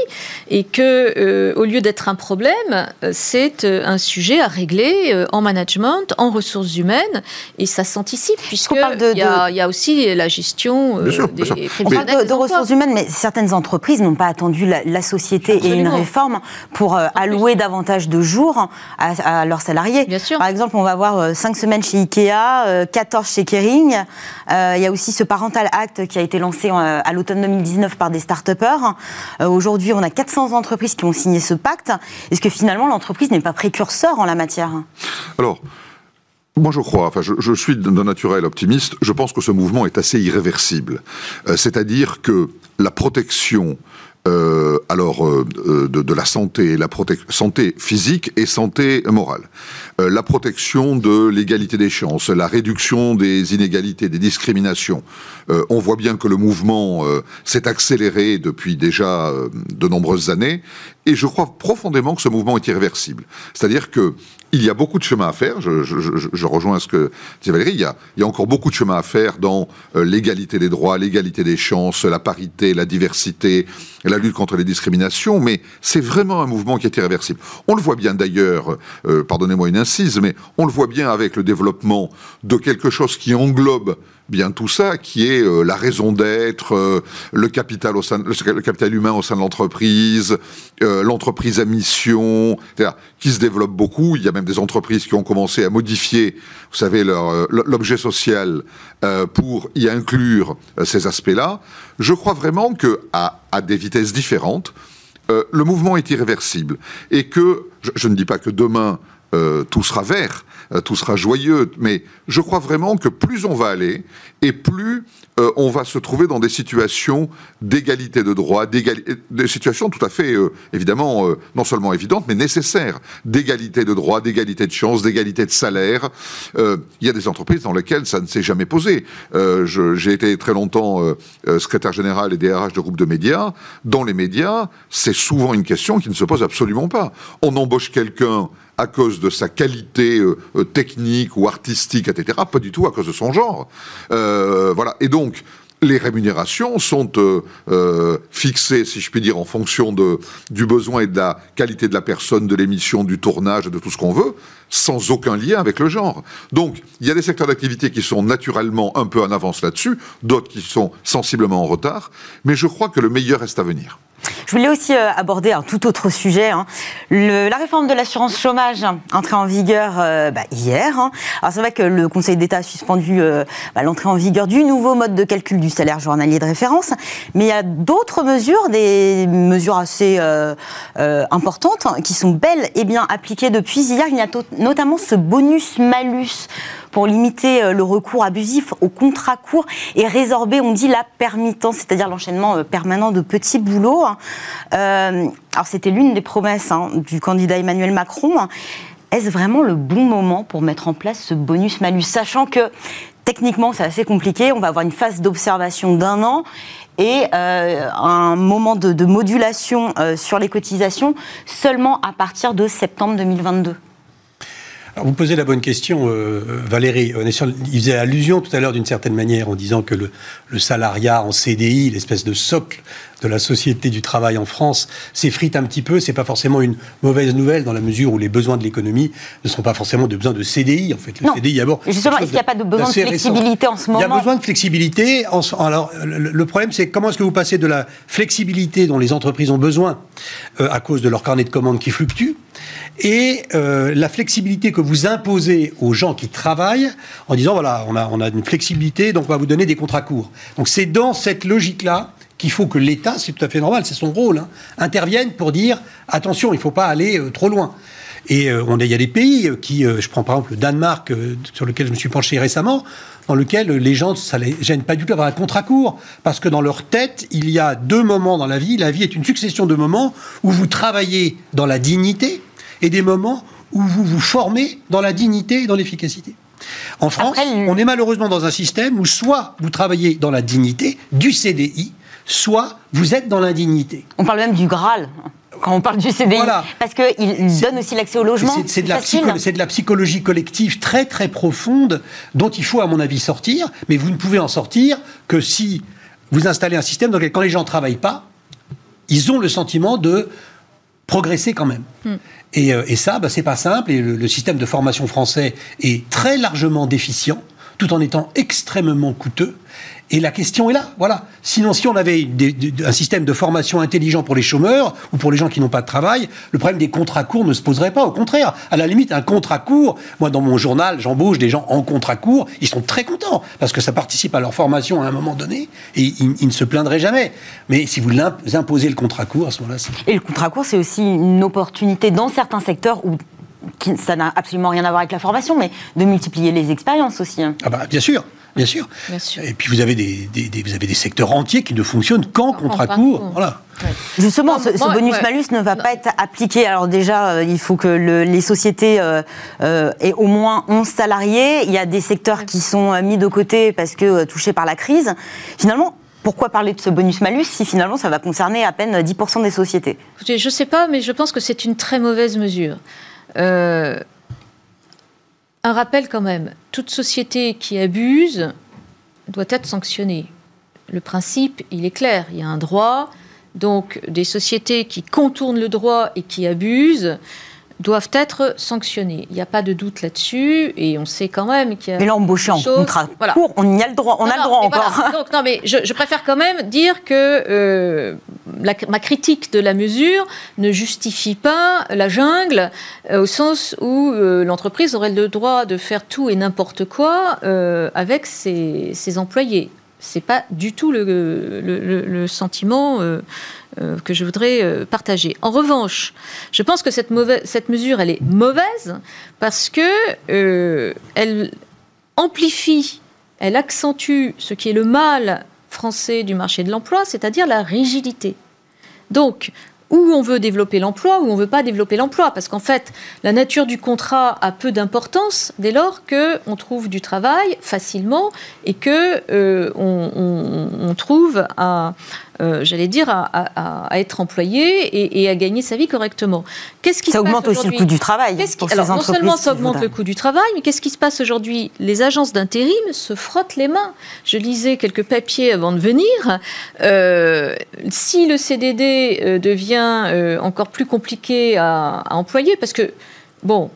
et que au lieu d'être un problème, c'est un sujet à régler en management, en ressources humaines et ça s'anticipe puisque parle de- il y, a- il y a aussi la gestion des On parle de, ressources humaines, mais certaines entreprises n'ont pas attendu la, la société et une réforme pour euh, allouer davantage de jours à, à leurs salariés. Bien sûr. Par exemple, on va avoir 5 semaines chez Ikea, euh, 14 chez Kering. Euh, Il y a aussi ce Parental Act qui a été lancé euh, à l'automne 2019 par des start-upers. Euh, Aujourd'hui, on a 400 entreprises qui ont signé ce pacte. Est-ce que finalement l'entreprise n'est pas précurseur en la matière? Alors, moi je crois, enfin je, suis d'un naturel optimiste, je pense que ce mouvement est assez irréversible. Euh, C'est-à-dire que la protection euh, alors euh, euh, de, la santé, la santé physique et santé morale, Euh, la protection de l'égalité des chances, la réduction des inégalités, des discriminations. On voit bien que le mouvement s'est accéléré depuis déjà de nombreuses années, et je crois profondément que ce mouvement est irréversible. C'est-à-dire que il y a beaucoup de chemin à faire. Je, je- je- je rejoins ce que disait Valérie. Il y, a, il y a encore beaucoup de chemin à faire dans euh, l'égalité des droits, l'égalité des chances, la parité, la diversité, la lutte contre les discriminations. Mais c'est vraiment un mouvement qui est irréversible. On le voit bien d'ailleurs, euh, pardonnez-moi une incise, mais on le voit bien avec le développement de quelque chose qui englobe bien tout ça, qui est euh, la raison d'être, euh, le capital humain au sein de l'entreprise, euh, l'entreprise à mission, c'est-à-dire qui se développe beaucoup. Il y a même des entreprises qui ont commencé à modifier, vous savez, l'objet social pour y inclure ces aspects-là. Je crois vraiment que à, des vitesses différentes, le mouvement est irréversible et que, je, ne dis pas que demain tout sera vert, tout sera joyeux, mais je crois vraiment que plus on va aller et plus euh, on va se trouver dans des situations d'égalité de droit, des situations tout à fait, euh, évidemment, euh, non seulement évidentes, mais nécessaires, d'égalité de droit, d'égalité de chance, d'égalité de salaire. Euh, Il y a des entreprises dans lesquelles ça ne s'est jamais posé. Euh, J'ai été très longtemps euh, euh, secrétaire général et DRH de groupes de médias. Dans les médias, c'est souvent une question qui ne se pose absolument pas. On embauche quelqu'un à cause de sa qualité euh, euh, technique ou artistique, etc. Pas du tout à cause de son genre. Euh, voilà. Et donc, les rémunérations sont fixées, si je puis dire, en fonction de, du besoin et de la qualité de la personne, de l'émission, du tournage, de tout ce qu'on veut, sans aucun lien avec le genre. Donc, il y a des secteurs d'activité qui sont naturellement un peu en avance là-dessus, d'autres qui sont sensiblement en retard, mais je crois que le meilleur reste à venir. Je voulais aussi euh, aborder un tout autre sujet. hein. La réforme de l'assurance chômage, entrée en vigueur euh, bah, hier. hein. Alors c'est vrai que le Conseil d'État a suspendu euh, bah, l'entrée en vigueur du nouveau mode de calcul du salaire journalier de référence, mais il y a d'autres mesures, des mesures assez importantes, hein, qui sont belles et bien appliquées depuis hier. Il y a notamment ce bonus-malus pour limiter euh, le recours abusif aux contrats courts et résorber, on dit, la permittance, c'est-à-dire l'enchaînement euh, permanent de petits boulots. hein. Euh, alors c'était l'une des promesses hein, du candidat Emmanuel Macron. hein. Est-ce vraiment le bon moment pour mettre en place ce bonus-malus, sachant que techniquement c'est assez compliqué, on va avoir une phase d'observation d'un an et un moment de, modulation sur les cotisations seulement à partir de septembre 2022 Alors, vous posez la bonne question, euh, Valérie. On est sur- il faisait allusion tout à l'heure d'une certaine manière en disant que le, le salariat en CDI, l'espèce de socle de la société du travail en France, s'effrite un petit peu. C'est pas forcément une mauvaise nouvelle dans la mesure où les besoins de l'économie ne sont pas forcément des besoins de CDI. En fait, le Non. CDI d'abord. Justement, est-ce qu'il n'y a pas de besoin de récent. flexibilité en ce Il y a moment besoin de flexibilité. En alors, le, le problème, c'est comment est-ce que vous passez de la flexibilité dont les entreprises ont besoin euh, à cause de leur carnet de commandes qui fluctue et euh, la flexibilité que vous imposez aux gens qui travaillent en disant voilà, on a, on a une flexibilité, donc on va vous donner des contrats courts. Donc c'est dans cette logique-là qu'il faut que l'État, c'est tout à fait normal, c'est son rôle, hein, intervienne pour dire attention, il ne faut pas aller euh, trop loin. Et euh, on il y a des pays euh, qui, je prends par exemple le Danemark, sur lequel je me suis penché récemment, dans lequel les gens, ça les gêne pas du tout d'avoir un contrat court, parce que dans leur tête, il y a deux moments dans la vie. La vie est une succession de moments où vous travaillez dans la dignité et des moments où vous vous formez dans la dignité et dans l'efficacité. En France, Après, le- on est malheureusement dans un système où soit vous travaillez dans la dignité du CDI, soit vous êtes dans l'indignité. On parle même du Graal quand on parle du CDI, Voilà. parce qu'il donne aussi l'accès au logement. C'est- de, de la psychologie collective très très profonde dont il faut à mon avis sortir, mais vous ne pouvez en sortir que si vous installez un système dans lequel quand les gens ne travaillent pas, ils ont le sentiment de progresser quand même. Et, euh, et ça, bah, c'est pas simple. Et le, le système de formation français est très largement déficient, tout en étant extrêmement coûteux. Et la question est là, voilà. Sinon, si on avait un système de formation intelligent pour les chômeurs ou pour les gens qui n'ont pas de travail, le problème des contrats courts ne se poserait pas. Au contraire, à la limite, un contrat court, moi dans mon journal, j'embauche des gens en contrat court, ils sont très contents parce que ça participe à leur formation à un moment donné et ils, ils ne se plaindraient jamais. Mais si vous imposez le contrat court, à ce moment-là, Et le contrat court, c'est aussi une opportunité dans certains secteurs où qui- ça n'a absolument rien à voir avec la formation, mais de multiplier les expériences aussi. hein. Ah bah bien sûr, bien sûr. Bien sûr. Et puis vous avez des, des- des- vous avez des secteurs entiers qui ne fonctionnent qu'en contrat court. Voilà. Justement, ce, ce moi, ouais. bonus-malus ne va pas être appliqué. Alors déjà, euh, il faut que le- les sociétés euh, euh, aient au moins 11 salariés. Il y a des secteurs qui sont mis de côté parce que euh, touchés par la crise. Finalement, pourquoi parler de ce bonus-malus si finalement ça va concerner à peine 10% des sociétés? Écoutez, je ne sais pas, mais je pense que c'est une très mauvaise mesure. Euh, un rappel quand même, toute société qui abuse doit être sanctionnée. Le principe, il est clair, il y a un droit, donc des sociétés qui contournent le droit et qui abusent doivent être sanctionnées. Il n'y a pas de doute là-dessus, et on sait quand même qu'il y a... Mais là, embaucher en contrat Voilà. court, on y a le droit, on Non, a le droit encore. voilà. Donc, non, mais je, je préfère quand même dire que euh, la- ma critique de la mesure ne justifie pas la jungle, euh, au sens où euh, l'entreprise aurait le droit de faire tout et n'importe quoi avec ses, ses employés. C'est pas du tout le, le, le, sentiment euh, euh, que je voudrais euh, partager. En revanche, je pense que cette, mesure, elle est mauvaise parce que elle amplifie, elle accentue ce qui est le mal français du marché de l'emploi, c'est-à-dire la rigidité. Donc, où on veut développer l'emploi, ou on ne veut pas développer l'emploi. Parce qu'en fait, la nature du contrat a peu d'importance dès lors qu'on trouve du travail facilement et qu'on euh, on, trouve à, euh, j'allais dire, à, être employé et, à gagner sa vie correctement. Qu'est-ce qui ça augmente aussi le coût du travail. alors, non seulement ça augmente le coût du travail, mais qu'est-ce qui se passe aujourd'hui? Les agences d'intérim se frottent les mains. Je lisais quelques papiers avant de venir. Euh, si le CDD euh, devient encore plus compliqué à, à employer, parce que, bon,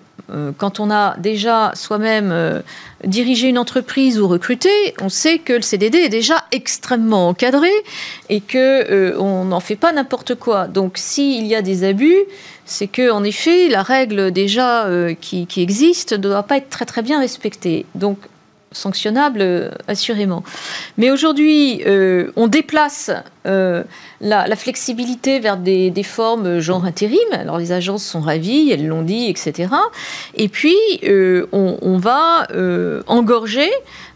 quand on a déjà soi-même euh, dirigé une entreprise ou recruté, on sait que le CDD est déjà extrêmement encadré et que euh, on n'en fait pas n'importe quoi. Donc s'il y a des abus, c'est que en effet la règle déjà qui, existe ne doit pas être très bien respectée. Sanctionnable, euh, assurément. Mais aujourd'hui, euh, on déplace euh, la, flexibilité vers des, formes genre intérim. Alors les agences sont ravies, elles l'ont dit, etc. Et puis, on, va engorger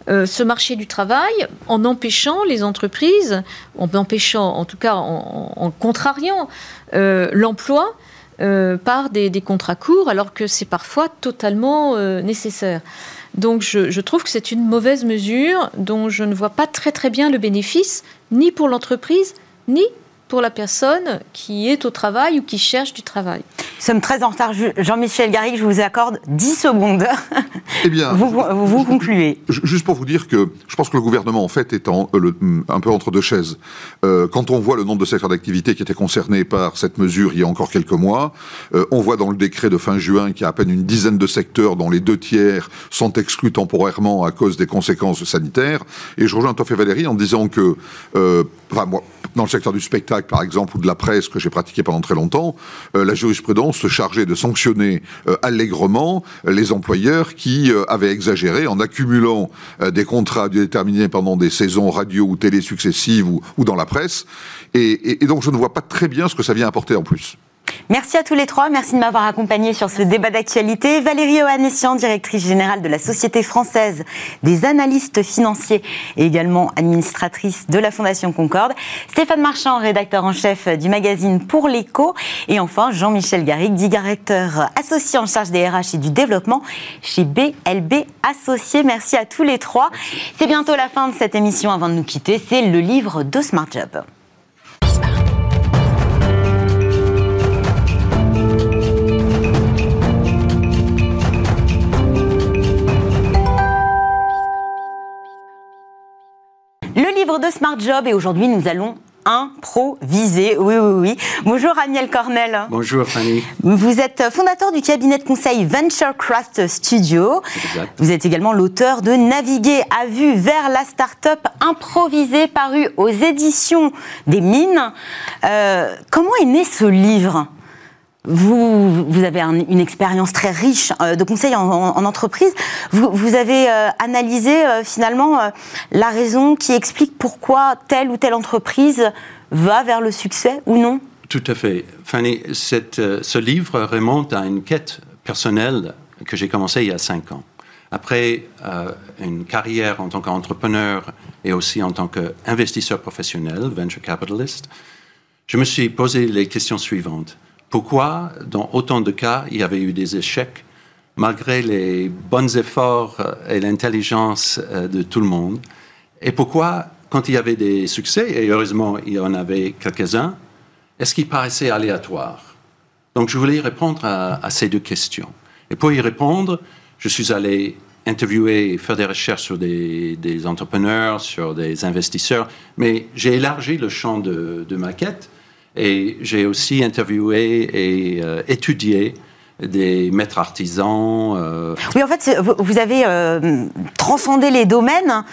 ce marché du travail en empêchant les entreprises, en empêchant, en tout cas en, contrariant l'emploi par des, des, contrats courts, alors que c'est parfois totalement nécessaire. Donc je, trouve que c'est une mauvaise mesure dont je ne vois pas très très bien le bénéfice, ni pour l'entreprise, ni pour la personne qui est au travail ou qui cherche du travail. Nous sommes très en retard. Jean-Michel Garrigue, je vous accorde 10 secondes. Eh bien, vous, vous concluez. Juste pour vous dire que je pense que le gouvernement, en fait, est en, euh, un peu entre deux chaises. Euh, quand on voit le nombre de secteurs d'activité qui étaient concernés par cette mesure il y a encore quelques mois, euh, on voit dans le décret de fin juin qu'il y a à peine une dizaine de secteurs dont les deux tiers sont exclus temporairement à cause des conséquences sanitaires. Et je rejoins Toff et Valérie en disant que, enfin, moi, dans le secteur du spectacle, par exemple, ou de la presse que j'ai pratiqué pendant très longtemps, euh, la jurisprudence se chargeait de sanctionner euh, allègrement les employeurs qui euh, avaient exagéré en accumulant des contrats déterminés pendant des saisons radio ou télé successives ou, ou dans la presse. Et, et donc je ne vois pas très bien ce que ça vient apporter en plus. Merci à tous les trois. Merci de m'avoir accompagné sur ce débat d'actualité. Valérie Ohanessian, directrice générale de la Société française des analystes financiers et également administratrice de la Fondation Concorde. Stéphane Marchand, rédacteur en chef du magazine Pour l'écho. Et enfin, Jean-Michel Garrigue, directeur associé en charge des RH et du développement chez BLB Associés. Merci à tous les trois. C'est bientôt la fin de cette émission. Avant de nous quitter, c'est le livre de Smart Job. Livre de Smart Job et aujourd'hui nous allons improviser. Oui, oui, oui. Bonjour Aniel Cornel. Bonjour Fanny. Vous êtes fondateur du cabinet de conseil Venturecraft Studio. Exact. Vous êtes également l'auteur de Naviguer à vue vers la start-up improvisée paru aux éditions des Mines. Euh, comment est né ce livre? Vous, avez une expérience très riche euh, de conseil en, entreprise. Vous, avez euh, analysé euh, finalement la raison qui explique pourquoi telle ou telle entreprise va vers le succès ou non? Tout à fait. Fanny, ce livre remonte à une quête personnelle que j'ai commencée il y a cinq ans. Après une carrière en tant qu'entrepreneur et aussi en tant qu'investisseur professionnel, venture capitalist, je me suis posé les questions suivantes pourquoi, dans autant de cas, il y avait eu des échecs, malgré les bons efforts euh, et l'intelligence euh, de tout le monde? Et pourquoi, quand il y avait des succès, et heureusement il y en avait quelques-uns, est-ce qu'ils paraissaient aléatoires Donc je voulais répondre à, ces deux questions. Et pour y répondre, je suis allé interviewer, faire des recherches sur des, entrepreneurs, sur des investisseurs, mais j'ai élargi le champ de, de ma quête et j'ai aussi interviewé et euh, étudié des maîtres artisans. Euh. Oui, en fait, vous avez euh, transcendé les domaines.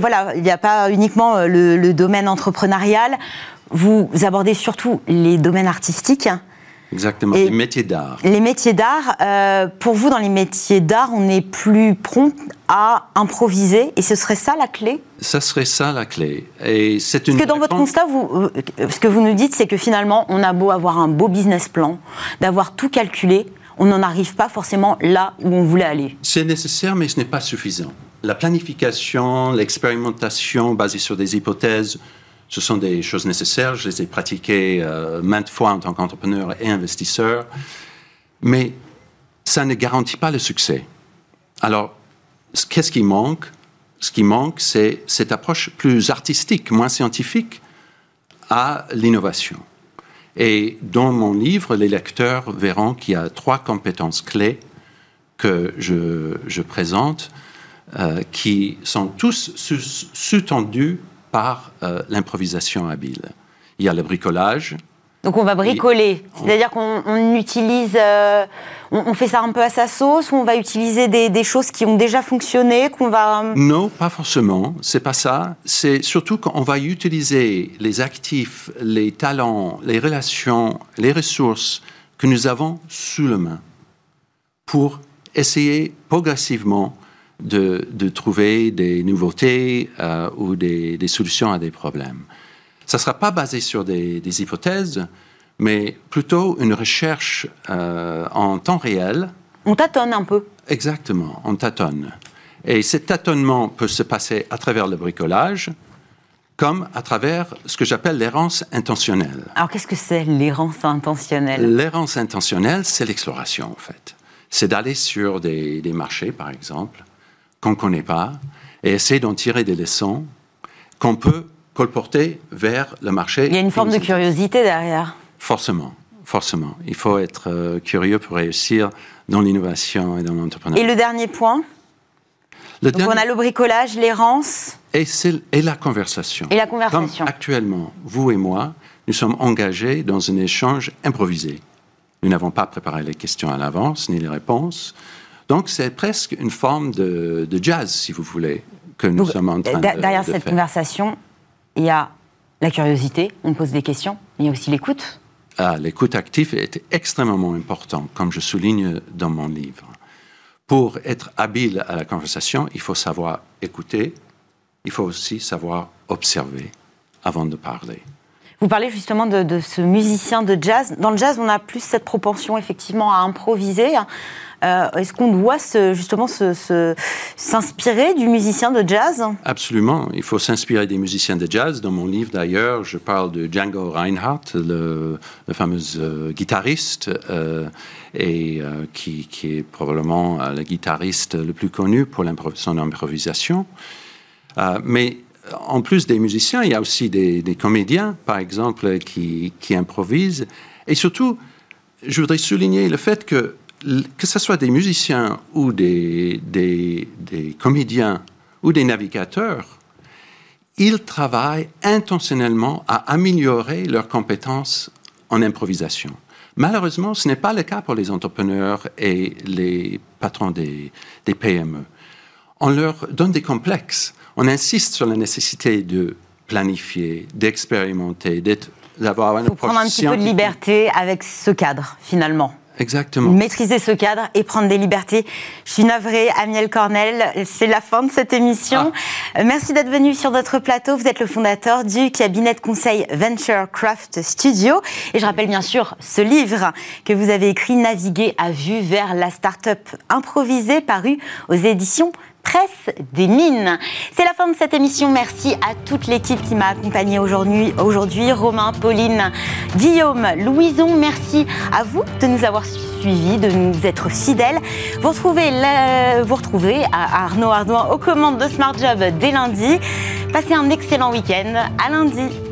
voilà, il n'y a pas uniquement le, domaine entrepreneurial. Vous abordez surtout les domaines artistiques. Exactement, Et- les métiers d'art. Les métiers d'art, euh, pour vous, dans les métiers d'art, on est plus prompt à improviser, et ce serait ça la clé? Ça serait ça la clé. Et c'est une Parce que dans votre constat, vous, euh, ce que vous nous dites, c'est que finalement, on a beau avoir un beau business plan, d'avoir tout calculé, on n'en arrive pas forcément là où on voulait aller. C'est nécessaire, mais ce n'est pas suffisant. La planification, l'expérimentation basée sur des hypothèses, ce sont des choses nécessaires. Je les ai pratiquées euh, maintes fois en tant qu'entrepreneur et investisseur. Mais ça ne garantit pas le succès. Alors, ce- qu'est-ce qui manque? Ce qui manque, c'est cette approche plus artistique, moins scientifique à l'innovation. Et dans mon livre, les lecteurs verront qu'il y a trois compétences clés que je, présente, euh, qui sont tous sous- sous-tendus par euh, l'improvisation habile. Il y a le bricolage, Donc on va bricoler, c'est-à-dire qu'on on utilise, euh, on, on fait ça un peu à sa sauce, ou on va utiliser des, des choses qui ont déjà fonctionné, qu'on va... Non, pas forcément. C'est pas ça. C'est surtout qu'on va utiliser les actifs, les talents, les relations, les ressources que nous avons sous la main pour essayer progressivement de, de trouver des nouveautés euh, ou des, des solutions à des problèmes. Ça ne sera pas basé sur des, des hypothèses, mais plutôt une recherche euh, en temps réel On tâtonne un peu. Exactement, on tâtonne. Et ce tâtonnement peut se passer à travers le bricolage, comme à travers ce que j'appelle l'errance intentionnelle. Alors qu'est-ce que c'est l'errance intentionnelle? L'errance intentionnelle, c'est l'exploration, en fait. C'est d'aller sur des, des marchés, par exemple, qu'on ne connaît pas, et essayer d'en tirer des leçons qu'on peut colporter vers le marché. Il y a une forme de curiosité derrière. Forcément, forcément. Il faut être euh, curieux pour réussir dans l'innovation et dans Et l'entrepreneuriat. le dernier point Le Donc on a le bricolage, l'errance. Et, et la conversation. Et la conversation. Comme actuellement, vous et moi, nous sommes engagés dans un échange improvisé. Nous n'avons pas préparé les questions à l'avance, ni les réponses. Donc c'est presque une forme de, de jazz, si vous voulez, que nous Donc, sommes en train de, derrière de cette faire. conversation, il y a la curiosité, on pose des questions, mais il y a aussi l'écoute. Ah, L'écoute active est extrêmement important, comme je souligne dans mon livre. Pour être habile à la conversation, il faut savoir écouter, il faut aussi savoir observer avant de parler. Vous parlez justement de, ce musicien de jazz. Dans le jazz, on a plus cette propension effectivement à improviser. Euh, Est-ce qu'on doit justement s'inspirer du musicien de jazz? Absolument, il faut s'inspirer des musiciens de jazz. Dans mon livre d'ailleurs, je parle de Django Reinhardt, le, fameux euh, guitariste, euh, et qui, est probablement le guitariste le plus connu pour son improvisation. Mais en plus des musiciens, il y a aussi des, comédiens, par exemple, qui, improvisent. Et surtout, je voudrais souligner le fait que, que ce soit des musiciens ou des, comédiens ou des navigateurs, ils travaillent intentionnellement à améliorer leurs compétences en improvisation. Malheureusement, ce n'est pas le cas pour les entrepreneurs et les patrons des PME. On leur donne des complexes. On insiste sur la nécessité de planifier, d'expérimenter, d'être- d'avoir une faut prendre un petit peu de liberté avec ce cadre, finalement. Exactement. Maîtriser ce cadre et prendre des libertés. Je suis navrée, Amiel Cornel, c'est la fin de cette émission. Ah. Euh, Merci d'être venu sur notre plateau. Vous êtes le fondateur du cabinet de conseil Venture Craft Studio. Et je rappelle bien sûr ce livre que vous avez écrit, Naviguer à vue vers la start-up improvisée, paru aux éditions Presse des Mines. C'est la fin de cette émission. Merci à toute l'équipe qui m'a accompagnée aujourd'hui. Aujourd'hui, Romain, Pauline, Guillaume, Louison. Merci à vous de nous avoir suivis, de nous être fidèles. Vous retrouvez, vous retrouvez à Arnaud Ardouin aux commandes de Smart Job dès lundi. Passez un excellent week-end. À lundi.